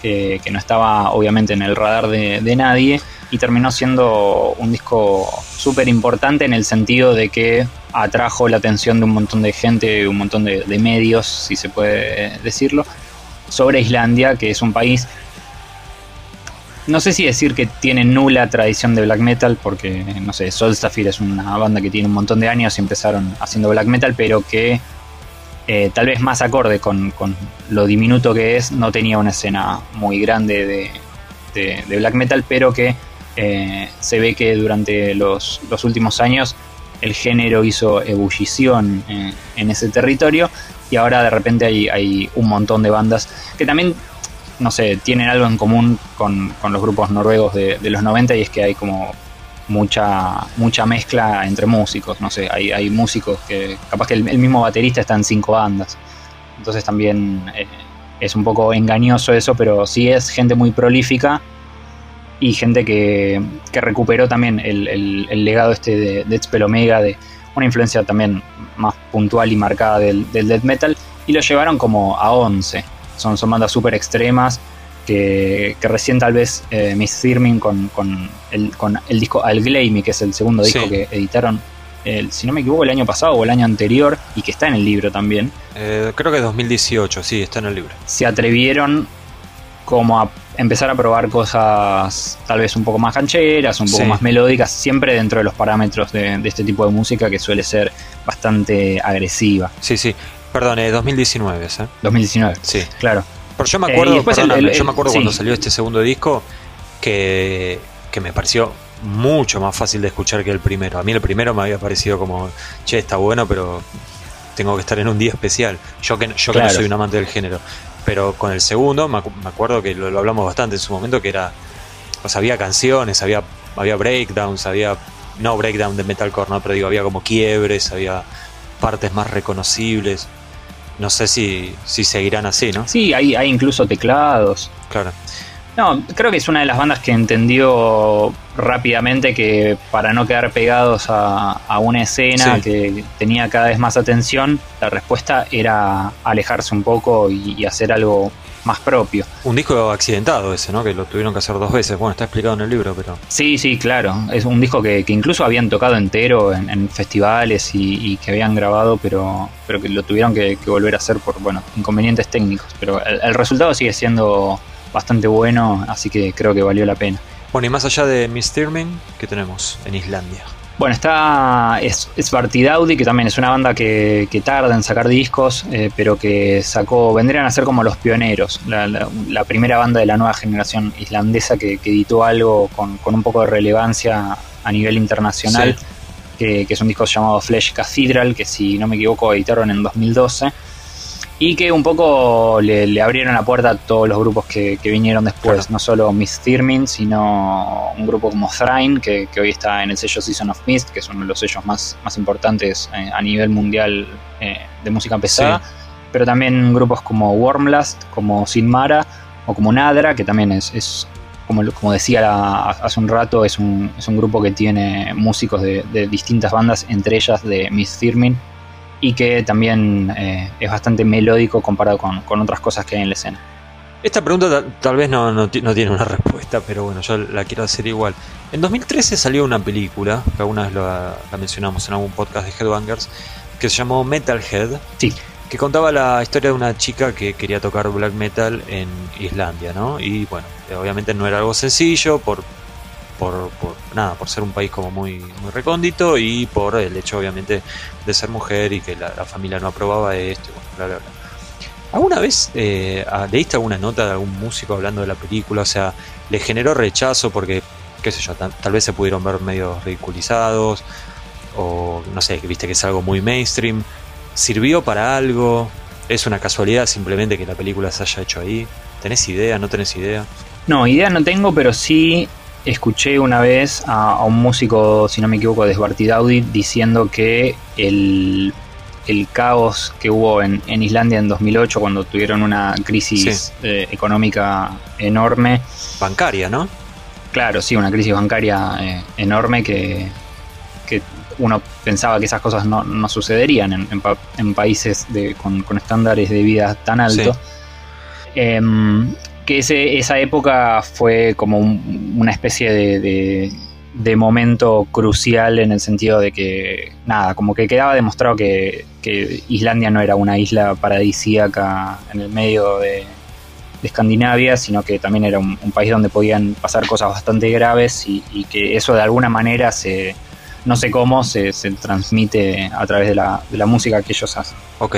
Speaker 2: que, que, no estaba obviamente en el radar de, nadie y terminó siendo un disco súper importante en el sentido de que atrajo la atención de un montón de gente, un montón de medios, si se puede decirlo, sobre Islandia, que es un país no sé si decir que tiene nula tradición de black metal, porque, no sé, Soul es una banda que tiene un montón de años y empezaron haciendo black metal, pero que eh, tal vez más acorde con, lo diminuto que es, no tenía una escena muy grande de, black metal, pero que eh, se ve que durante los, últimos años el género hizo ebullición eh, en ese territorio y ahora de repente hay, hay un montón de bandas que también no sé, tienen algo en común con, los grupos noruegos de, los 90 y es que hay como mucha mucha mezcla entre músicos, no sé, hay, hay músicos que capaz que el, mismo baterista está en cinco bandas, entonces también eh, es un poco engañoso eso, pero sí es gente muy prolífica y gente que, recuperó también el, legado este de Death Omega, de una influencia también más puntual y marcada del, del death metal, y lo llevaron como a 11 son, son bandas súper extremas que, recién tal vez eh, Miss Thirmin con, el, con el disco Al Glammy, que es el segundo disco que editaron, el, si no me equivoco, el año pasado o el año anterior, y que está en el libro también.
Speaker 1: Eh, creo que 2018, sí, está en el libro.
Speaker 2: Se atrevieron como a empezar a probar cosas tal vez un poco más cancheras, un poco más melódicas, siempre dentro de los parámetros de, de, este tipo de música que suele ser bastante agresiva.
Speaker 1: Sí, sí. Perdón, eh, 2019, ¿eh?
Speaker 2: 2019.
Speaker 1: Sí.
Speaker 2: Claro.
Speaker 1: Pero yo me acuerdo, yo me acuerdo cuando salió este segundo disco que, que me pareció mucho más fácil de escuchar que el primero. A mí el primero me había parecido como, che, está bueno, pero tengo que estar en un día especial. Yo que, yo que no soy un amante del género. Pero con el segundo, me, acuerdo que lo, hablamos bastante en su momento, que era, o sea, había canciones, había, había breakdowns, había, no breakdown de metalcore, no, pero digo, había como quiebres, había partes más reconocibles. No sé si, si seguirán así, ¿no?
Speaker 2: Sí, hay, hay incluso teclados.
Speaker 1: Claro.
Speaker 2: No, creo que es una de las bandas que entendió rápidamente que para no quedar pegados a, una escena que tenía cada vez más atención, la respuesta era alejarse un poco y hacer algo más propio.
Speaker 1: Un disco accidentado ese, ¿no? Que lo tuvieron que hacer dos veces. Bueno, está explicado en el libro, pero...
Speaker 2: Sí, sí, claro. Es un disco que, incluso habían tocado entero en, festivales y, que habían grabado, pero, pero que lo tuvieron que, volver a hacer por, bueno, inconvenientes técnicos. Pero el, resultado sigue siendo bastante bueno, así que creo que valió la pena.
Speaker 1: Bueno, y más allá de Miss Thurman, ¿qué tenemos en Islandia?
Speaker 2: Bueno, está es, Audi, que también es una banda que, tarda en sacar discos, eh, pero que sacó, vendrían a ser como los pioneros, la, primera banda de la nueva generación islandesa que, editó algo con, un poco de relevancia a nivel internacional, que, que, es un disco llamado Flesh Cathedral, que si no me equivoco editaron en 2012 y que un poco le, abrieron la puerta a todos los grupos que, vinieron después, no solo Miss Thirmin, sino un grupo como Thrain, que, hoy está en el sello Season of Mist, que es uno de los sellos más, más importantes eh, a nivel mundial eh, de música pesada, pero también grupos como Wormlast, como Sinmara o como Nadra, que también es, como, como decía hace un rato, es un, es un grupo que tiene músicos de, de distintas bandas, entre ellas de Miss Thirmin y que también eh, es bastante melódico comparado con, otras cosas que hay en la escena.
Speaker 1: Esta pregunta tal vez no, no, tiene una respuesta, pero bueno, yo la quiero hacer igual. En 2013 salió una película, que alguna vez la, mencionamos en algún podcast de Headbangers, que se llamó Metalhead.
Speaker 2: Sí.
Speaker 1: Que contaba la historia de una chica que quería tocar black metal en Islandia, ¿no? Y bueno, obviamente no era algo sencillo por por, nada, por ser un país como muy, recóndito y por el hecho obviamente de ser mujer y que la, familia no aprobaba esto, bla, bla, bla. ¿Alguna vez eh, leíste alguna nota de algún músico hablando de la película? O sea, le generó rechazo porque qué sé yo, tal, tal vez se pudieron ver medio ridiculizados, o no sé, viste que es algo muy mainstream. ¿Sirvió para algo? ¿Es una casualidad simplemente que la película se haya hecho ahí? ¿Tenés idea? ¿No tenés idea?
Speaker 2: No, idea no tengo, pero sí escuché una vez a, a un músico, si no me equivoco, de Svartidaudi, diciendo que el, el caos que hubo en, en Islandia en 2008, cuando tuvieron una crisis eh, económica enorme,
Speaker 1: Bancaria, ¿no?
Speaker 2: claro, sí, una crisis bancaria eh, enorme que, que uno pensaba que esas cosas no, no sucederían en, en pa- en países de, con, con estándares de vida tan altos. Em, que ese- esa época fue como un- una especie de, de- momento crucial en el sentido de que, nada, como que quedaba demostrado que, que Islandia no era una isla paradisíaca en el medio de, Escandinavia, sino que también era un, país donde podían pasar cosas bastante graves y, y que eso de alguna manera se, no sé cómo, se, se transmite a través de la, de la música que ellos hacen.
Speaker 1: Ok,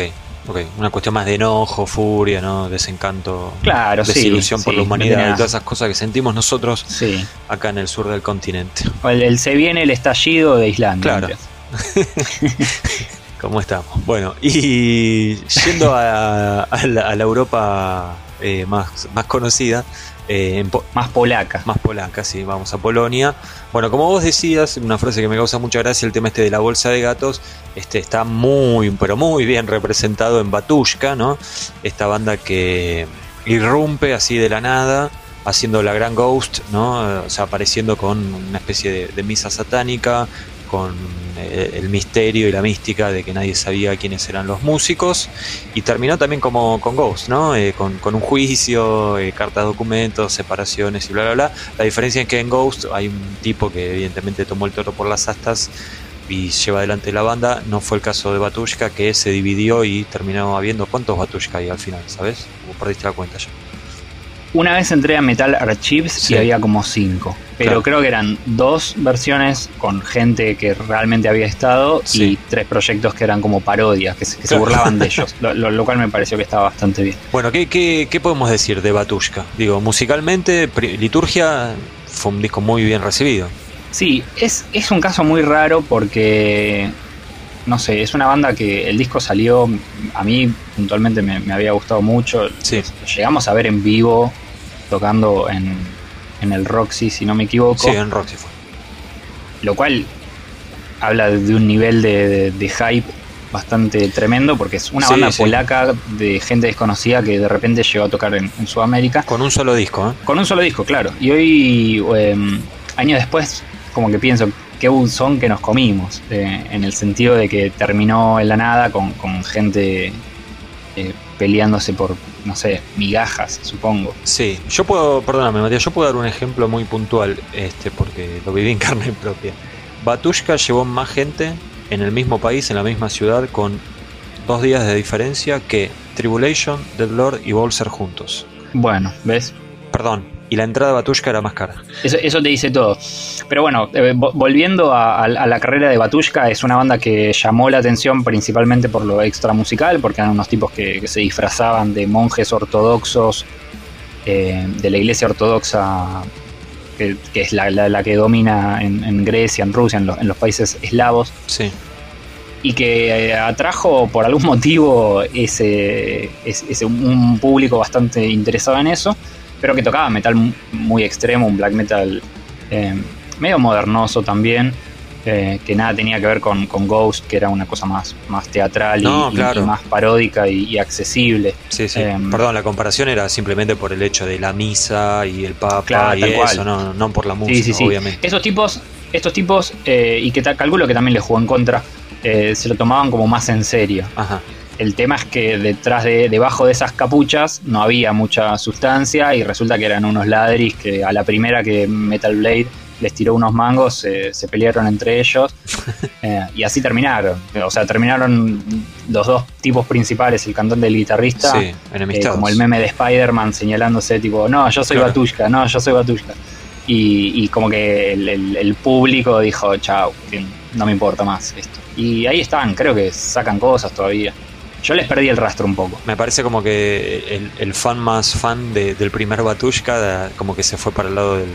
Speaker 1: ok. Una cuestión más de enojo, furia, ¿no? Desencanto,
Speaker 2: Claro, sí.
Speaker 1: desilusión por
Speaker 2: sí,
Speaker 1: la humanidad y todas esas cosas que sentimos nosotros
Speaker 2: Sí.
Speaker 1: acá en el sur del continente.
Speaker 2: El, el se viene el estallido de Islandia.
Speaker 1: Claro. ¿Cómo estamos? Bueno, y yendo a, a la, a la Europa eh, más, más conocida, eh,
Speaker 2: Más polaca.
Speaker 1: más polaca, sí, vamos a Polonia. Bueno, como vos decías, una frase que me causa mucha gracia, el tema este de la bolsa de gatos, este está muy, pero muy bien representado en Batushka, ¿no? Esta banda que irrumpe así de la nada, haciendo la gran ghost, ¿no? O sea, apareciendo con una especie de, de misa satánica, con eh, el misterio y la mística de que nadie sabía quiénes eran los músicos y terminó también como con Ghost, ¿no? Eh, con, un juicio, eh, cartas, documentos, separaciones y bla, bla, bla. La diferencia es que en Ghost hay un tipo que evidentemente tomó el toro por las astas y lleva adelante la banda. No fue el caso de Batushka, que se dividió y terminó habiendo. ¿Cuántos Batushka hay al final, sabes? Perdiste la cuenta ya.
Speaker 2: Una vez entré a Metal Archives
Speaker 1: Sí.
Speaker 2: y había como cinco. Pero
Speaker 1: Claro.
Speaker 2: creo que eran dos versiones con gente que realmente había estado
Speaker 1: Sí.
Speaker 2: y tres proyectos que eran como parodias, que se, que se
Speaker 1: Claro.
Speaker 2: burlaban de ellos. Lo, lo- lo cual me pareció que estaba bastante bien.
Speaker 1: Bueno, ¿qué, qué, qué podemos decir de Batushka? Digo, musicalmente, Liturgia fue un disco muy bien recibido.
Speaker 2: Sí, es, es un caso muy raro porque, no sé, es una banda que el disco salió, a mí puntualmente me, me había gustado mucho.
Speaker 1: Sí.
Speaker 2: Llegamos a ver en vivo tocando en, en el Roxy, si no me equivoco.
Speaker 1: Sí, en Roxy fue.
Speaker 2: lo cual habla de un nivel de, de- de hype bastante tremendo porque es una
Speaker 1: Sí,
Speaker 2: banda
Speaker 1: sí.
Speaker 2: polaca de gente desconocida que de repente llegó a tocar en, en Sudamérica
Speaker 1: Con un solo disco, ¿eh?
Speaker 2: con un solo disco, claro. Y hoy, em, años después, como que pienso, qué son que nos comimos, eh, en el sentido de que terminó en la nada con, con gente eh, peleándose por, no sé, migajas, supongo.
Speaker 1: Sí, yo puedo, perdóname Matías, yo puedo dar un ejemplo muy puntual, este, porque lo viví en carne propia. Batushka llevó más gente en el mismo país, en la misma ciudad, con dos días de diferencia que Tribulation, Dead Lord y Bolser juntos.
Speaker 2: Bueno, ¿ves?
Speaker 1: Perdón, y la entrada de Batushka era más cara.
Speaker 2: Eso, eso te dice todo. Pero bueno, eh, vo- volviendo a, a- a la carrera de Batushka, es una banda que llamó la atención principalmente por lo extra musical, porque eran unos tipos que, que se disfrazaban de monjes ortodoxos eh, de la iglesia ortodoxa, que, que es la, la- la que domina en, en Grecia, en Rusia, en, los- en los países eslavos,
Speaker 1: Sí,
Speaker 2: y que eh, atrajo por algún motivo ese, ese- ese- un público bastante interesado en eso, pero que tocaba metal mu- muy extremo, un black metal eh, medio modernoso también, eh, que nada tenía que ver con, con Ghost, que era una cosa más, más teatral y,
Speaker 1: No,
Speaker 2: y-
Speaker 1: claro.
Speaker 2: y más paródica y, y accesible.
Speaker 1: sí, sí.
Speaker 2: Em,
Speaker 1: Perdón, la comparación era simplemente por el hecho de la misa y el papa
Speaker 2: Claro,
Speaker 1: y eso, no, no por la música,
Speaker 2: Sí, sí, sí.
Speaker 1: obviamente.
Speaker 2: Estos tipos, estos tipos eh, y que calculo que también les jugó en contra, eh, se lo tomaban como más en serio.
Speaker 1: Ajá.
Speaker 2: El tema es que detrás de, debajo de esas capuchas no había mucha sustancia y resulta que eran unos ladris que a la primera que Metal Blade les tiró unos mangos se, se pelearon entre ellos eh, y así terminaron. O sea, terminaron los dos tipos principales, el cantante y el guitarrista,
Speaker 1: Sí,
Speaker 2: eh, como el meme de Spider-Man señalándose tipo, no, yo soy
Speaker 1: Claro.
Speaker 2: Batushka, no, yo soy Batushka. Y, y como que el, el- el público dijo, chao, no me importa más esto. Y ahí están, creo que sacan cosas todavía. Yo les perdí el rastro un poco.
Speaker 1: Me parece como que el, el fan más fan de- del primer Batushka, como que se fue para el lado del,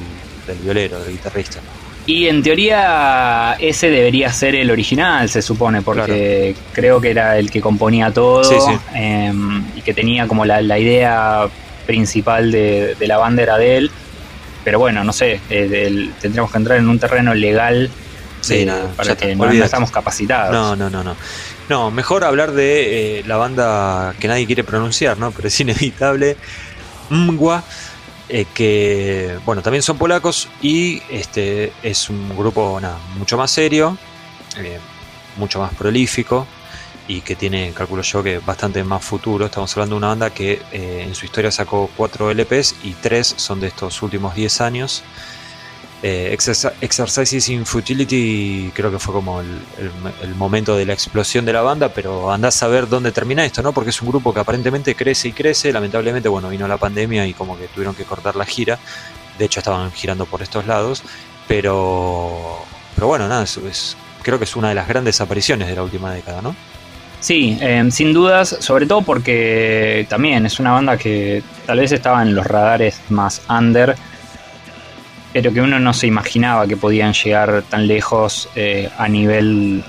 Speaker 1: del violero, del guitarrista.
Speaker 2: Y en teoría ese debería ser el original, se supone, porque creo que era el que componía todo em, y que tenía como la, idea principal de, la banda era de él. Pero bueno, no sé, eh, tendríamos que entrar en un terreno legal
Speaker 1: eh,
Speaker 2: para que no, estamos capacitados.
Speaker 1: No, no, no, no. No, mejor hablar de eh, la banda que nadie quiere pronunciar, ¿no? Pero es inevitable. Mgwa eh, que bueno, también son polacos y este es un grupo mucho más serio, eh, mucho más prolífico y que tiene, calculo yo, que bastante más futuro. Estamos hablando de una banda que eh, en su historia sacó 4 LPs y 3 son de estos últimos 10 años. Eh, Exercises in Futility creo que fue como el, momento de la explosión de la banda, pero andás a ver dónde termina esto, ¿no? Porque es un grupo que aparentemente crece y crece, lamentablemente, bueno, vino la pandemia y como que tuvieron que cortar la gira, de hecho estaban girando por estos lados, pero, pero bueno, nada, es, creo que es una de las grandes apariciones de la última década, ¿no?
Speaker 2: Sí, eh, sin dudas, sobre todo porque también es una banda que tal vez estaba en los radares más under, pero que uno no se imaginaba que podían llegar tan lejos eh, a nivel...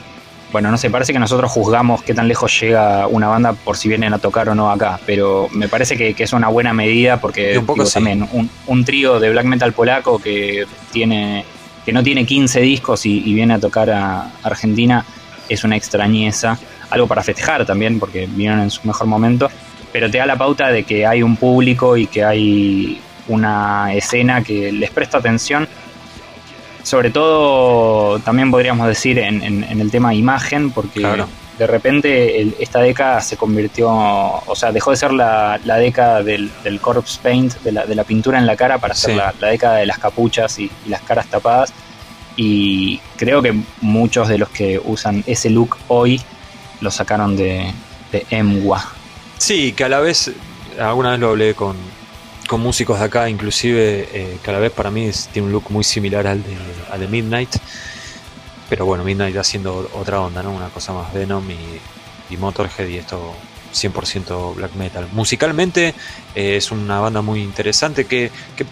Speaker 2: Bueno, no sé, parece que nosotros juzgamos qué tan lejos llega una banda por si vienen a tocar o no acá, pero me parece que, es una buena medida porque también un, trío de black metal polaco que tiene que no tiene 15 discos y, y viene a tocar a Argentina es una extrañeza, algo para festejar también porque vinieron en su mejor momento, pero te da la pauta de que hay un público y que hay una escena que les presta atención. Sobre todo, también podríamos decir en, el tema imagen, porque de repente esta década se convirtió, o sea, dejó de ser la, década del, corpse paint, de la, pintura en la cara, para ser la, década de las capuchas y, las caras tapadas. Y creo que muchos de los que usan ese look hoy lo sacaron de, de Emwa.
Speaker 1: Sí, que a la vez, alguna vez lo hablé con, con músicos de acá, inclusive eh, cada vez para mí tiene un look muy similar al de, al de Midnight. Pero bueno, Midnight haciendo otra onda, ¿no? Una cosa más Venom y, Motorhead y esto 100% black metal. Musicalmente eh, es una banda muy interesante. que,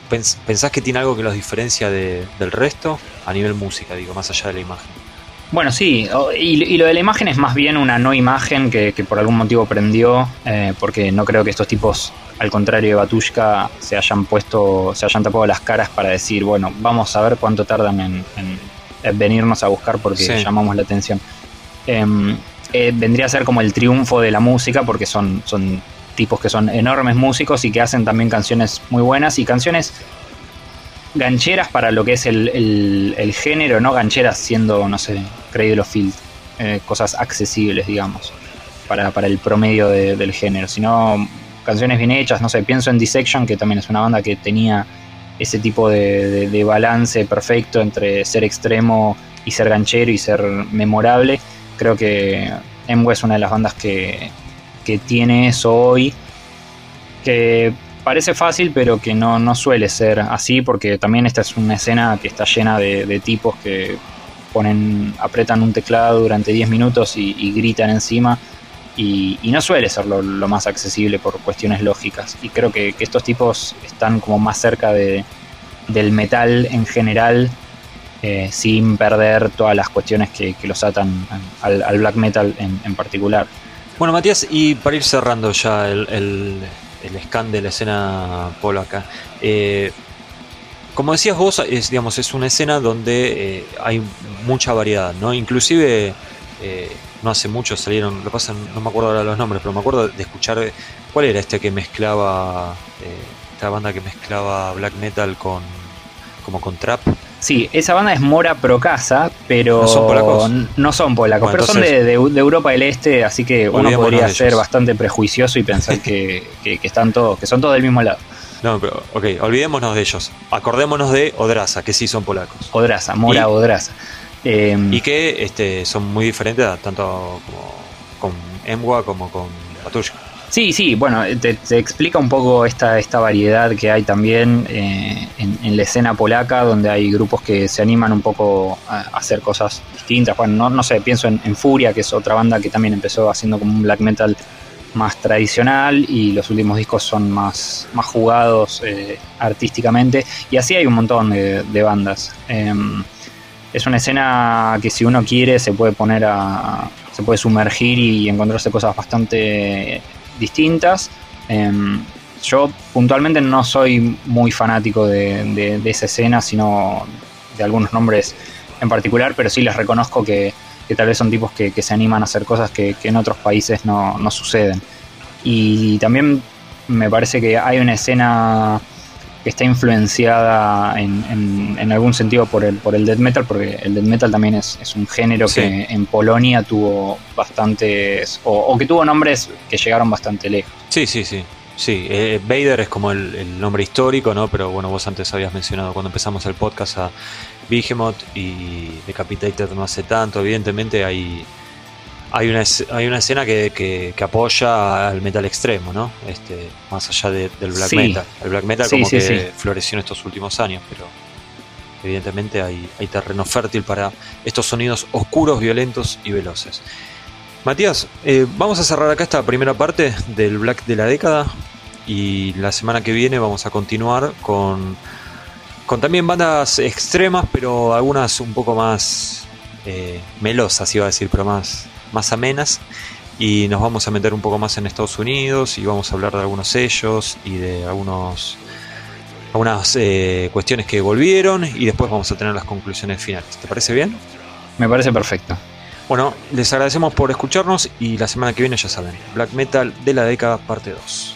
Speaker 1: ¿Pensás que tiene algo que los diferencia del resto a nivel música, digo, más allá de la imagen?
Speaker 2: Bueno, sí, y, lo de la imagen es más bien una no imagen que, por algún motivo prendió, eh, porque no creo que estos tipos, al contrario de Batushka, se hayan puesto, se hayan tapado las caras para decir, bueno, vamos a ver cuánto tardan en, venirnos a buscar porque llamamos la atención. Em, eh, vendría a ser como el triunfo de la música, porque son, son tipos que son enormes músicos y que hacen también canciones muy buenas y canciones gancheras para lo que es el, género, no gancheras siendo, no sé, Cradle of Field, eh, cosas accesibles, digamos, para, el promedio del género, sino canciones bien hechas, no sé, pienso en Dissection, que también es una banda que tenía ese tipo de, balance perfecto entre ser extremo y ser ganchero y ser memorable. Creo que Emwe es una de las bandas que, que tiene eso hoy, que parece fácil, pero que no, no suele ser así, porque también esta es una escena que está llena de, tipos que ponen, apretan un teclado durante 10 minutos y, gritan encima. Y, no suele ser lo, más accesible por cuestiones lógicas. Y creo que, estos tipos están como más cerca de, del metal en general, eh, sin perder todas las cuestiones que, los atan al, black metal en, particular.
Speaker 1: Bueno, Matías, y para ir cerrando ya el el scan de la escena polaca. Eh, como decías vos, es, digamos, es una escena donde eh, hay mucha variedad, ¿no? Inclusive eh, no hace mucho salieron, lo pasan, no me acuerdo ahora los nombres, pero me acuerdo de escuchar cuál era este que mezclaba, esta banda que mezclaba black metal con como con trap.
Speaker 2: Sí, esa banda es Mora Procasa, pero no son polacos, no son polacos pero son de, Europa del Este, así que uno podría ser bastante prejuicioso y pensar que, están todos, que son todos del mismo lado.
Speaker 1: No, pero ok, olvidémonos de ellos. Acordémonos de Odraza, que sí son polacos.
Speaker 2: Odraza, Mora Odraza.
Speaker 1: Em, y que este, son muy diferentes tanto como con Emwa como con Batushka.
Speaker 2: Sí, sí, bueno, te, explica un poco esta, esta variedad que hay también eh, en, la escena polaca, donde hay grupos que se animan un poco a, hacer cosas distintas. Bueno, no, no sé, pienso en, Furia, que es otra banda que también empezó haciendo como un black metal más tradicional y los últimos discos son más, más jugados eh, artísticamente. Y así hay un montón de, bandas. Em, es una escena que si uno quiere se puede poner a. se puede sumergir y encontrarse cosas bastante distintas. Em, yo puntualmente no soy muy fanático de, esa escena, sino de algunos nombres en particular, pero sí les reconozco que, tal vez son tipos que, se animan a hacer cosas que, en otros países no, suceden. Y también me parece que hay una escena que está influenciada en, algún sentido por el, por el death metal, porque el death metal también es, un género que en Polonia tuvo bastantes, o, que tuvo nombres que llegaron bastante lejos.
Speaker 1: Sí, sí, sí. Sí, eh, Vader es como el, nombre histórico, ¿no? Pero bueno, vos antes habías mencionado cuando empezamos el podcast a Behemoth y Decapitated no hace tanto. Evidentemente hay, hay, una, hay una escena que, apoya al metal extremo, ¿no? Este, más allá del black metal. El black metal como que floreció en estos últimos años, pero evidentemente hay, hay terreno fértil para estos sonidos oscuros, violentos y veloces. Matías, eh, vamos a cerrar acá esta primera parte del Black de la década y la semana que viene vamos a continuar con, con también bandas extremas, pero algunas un poco más eh, melosas, iba a decir, pero más, más amenas. Y nos vamos a meter un poco más en Estados Unidos y vamos a hablar de algunos sellos y de algunos algunas eh, cuestiones que volvieron y después vamos a tener las conclusiones finales. ¿Te parece bien?
Speaker 2: Me parece perfecto.
Speaker 1: Bueno, les agradecemos por escucharnos y la semana que viene ya saben, Black Metal de la década parte 2.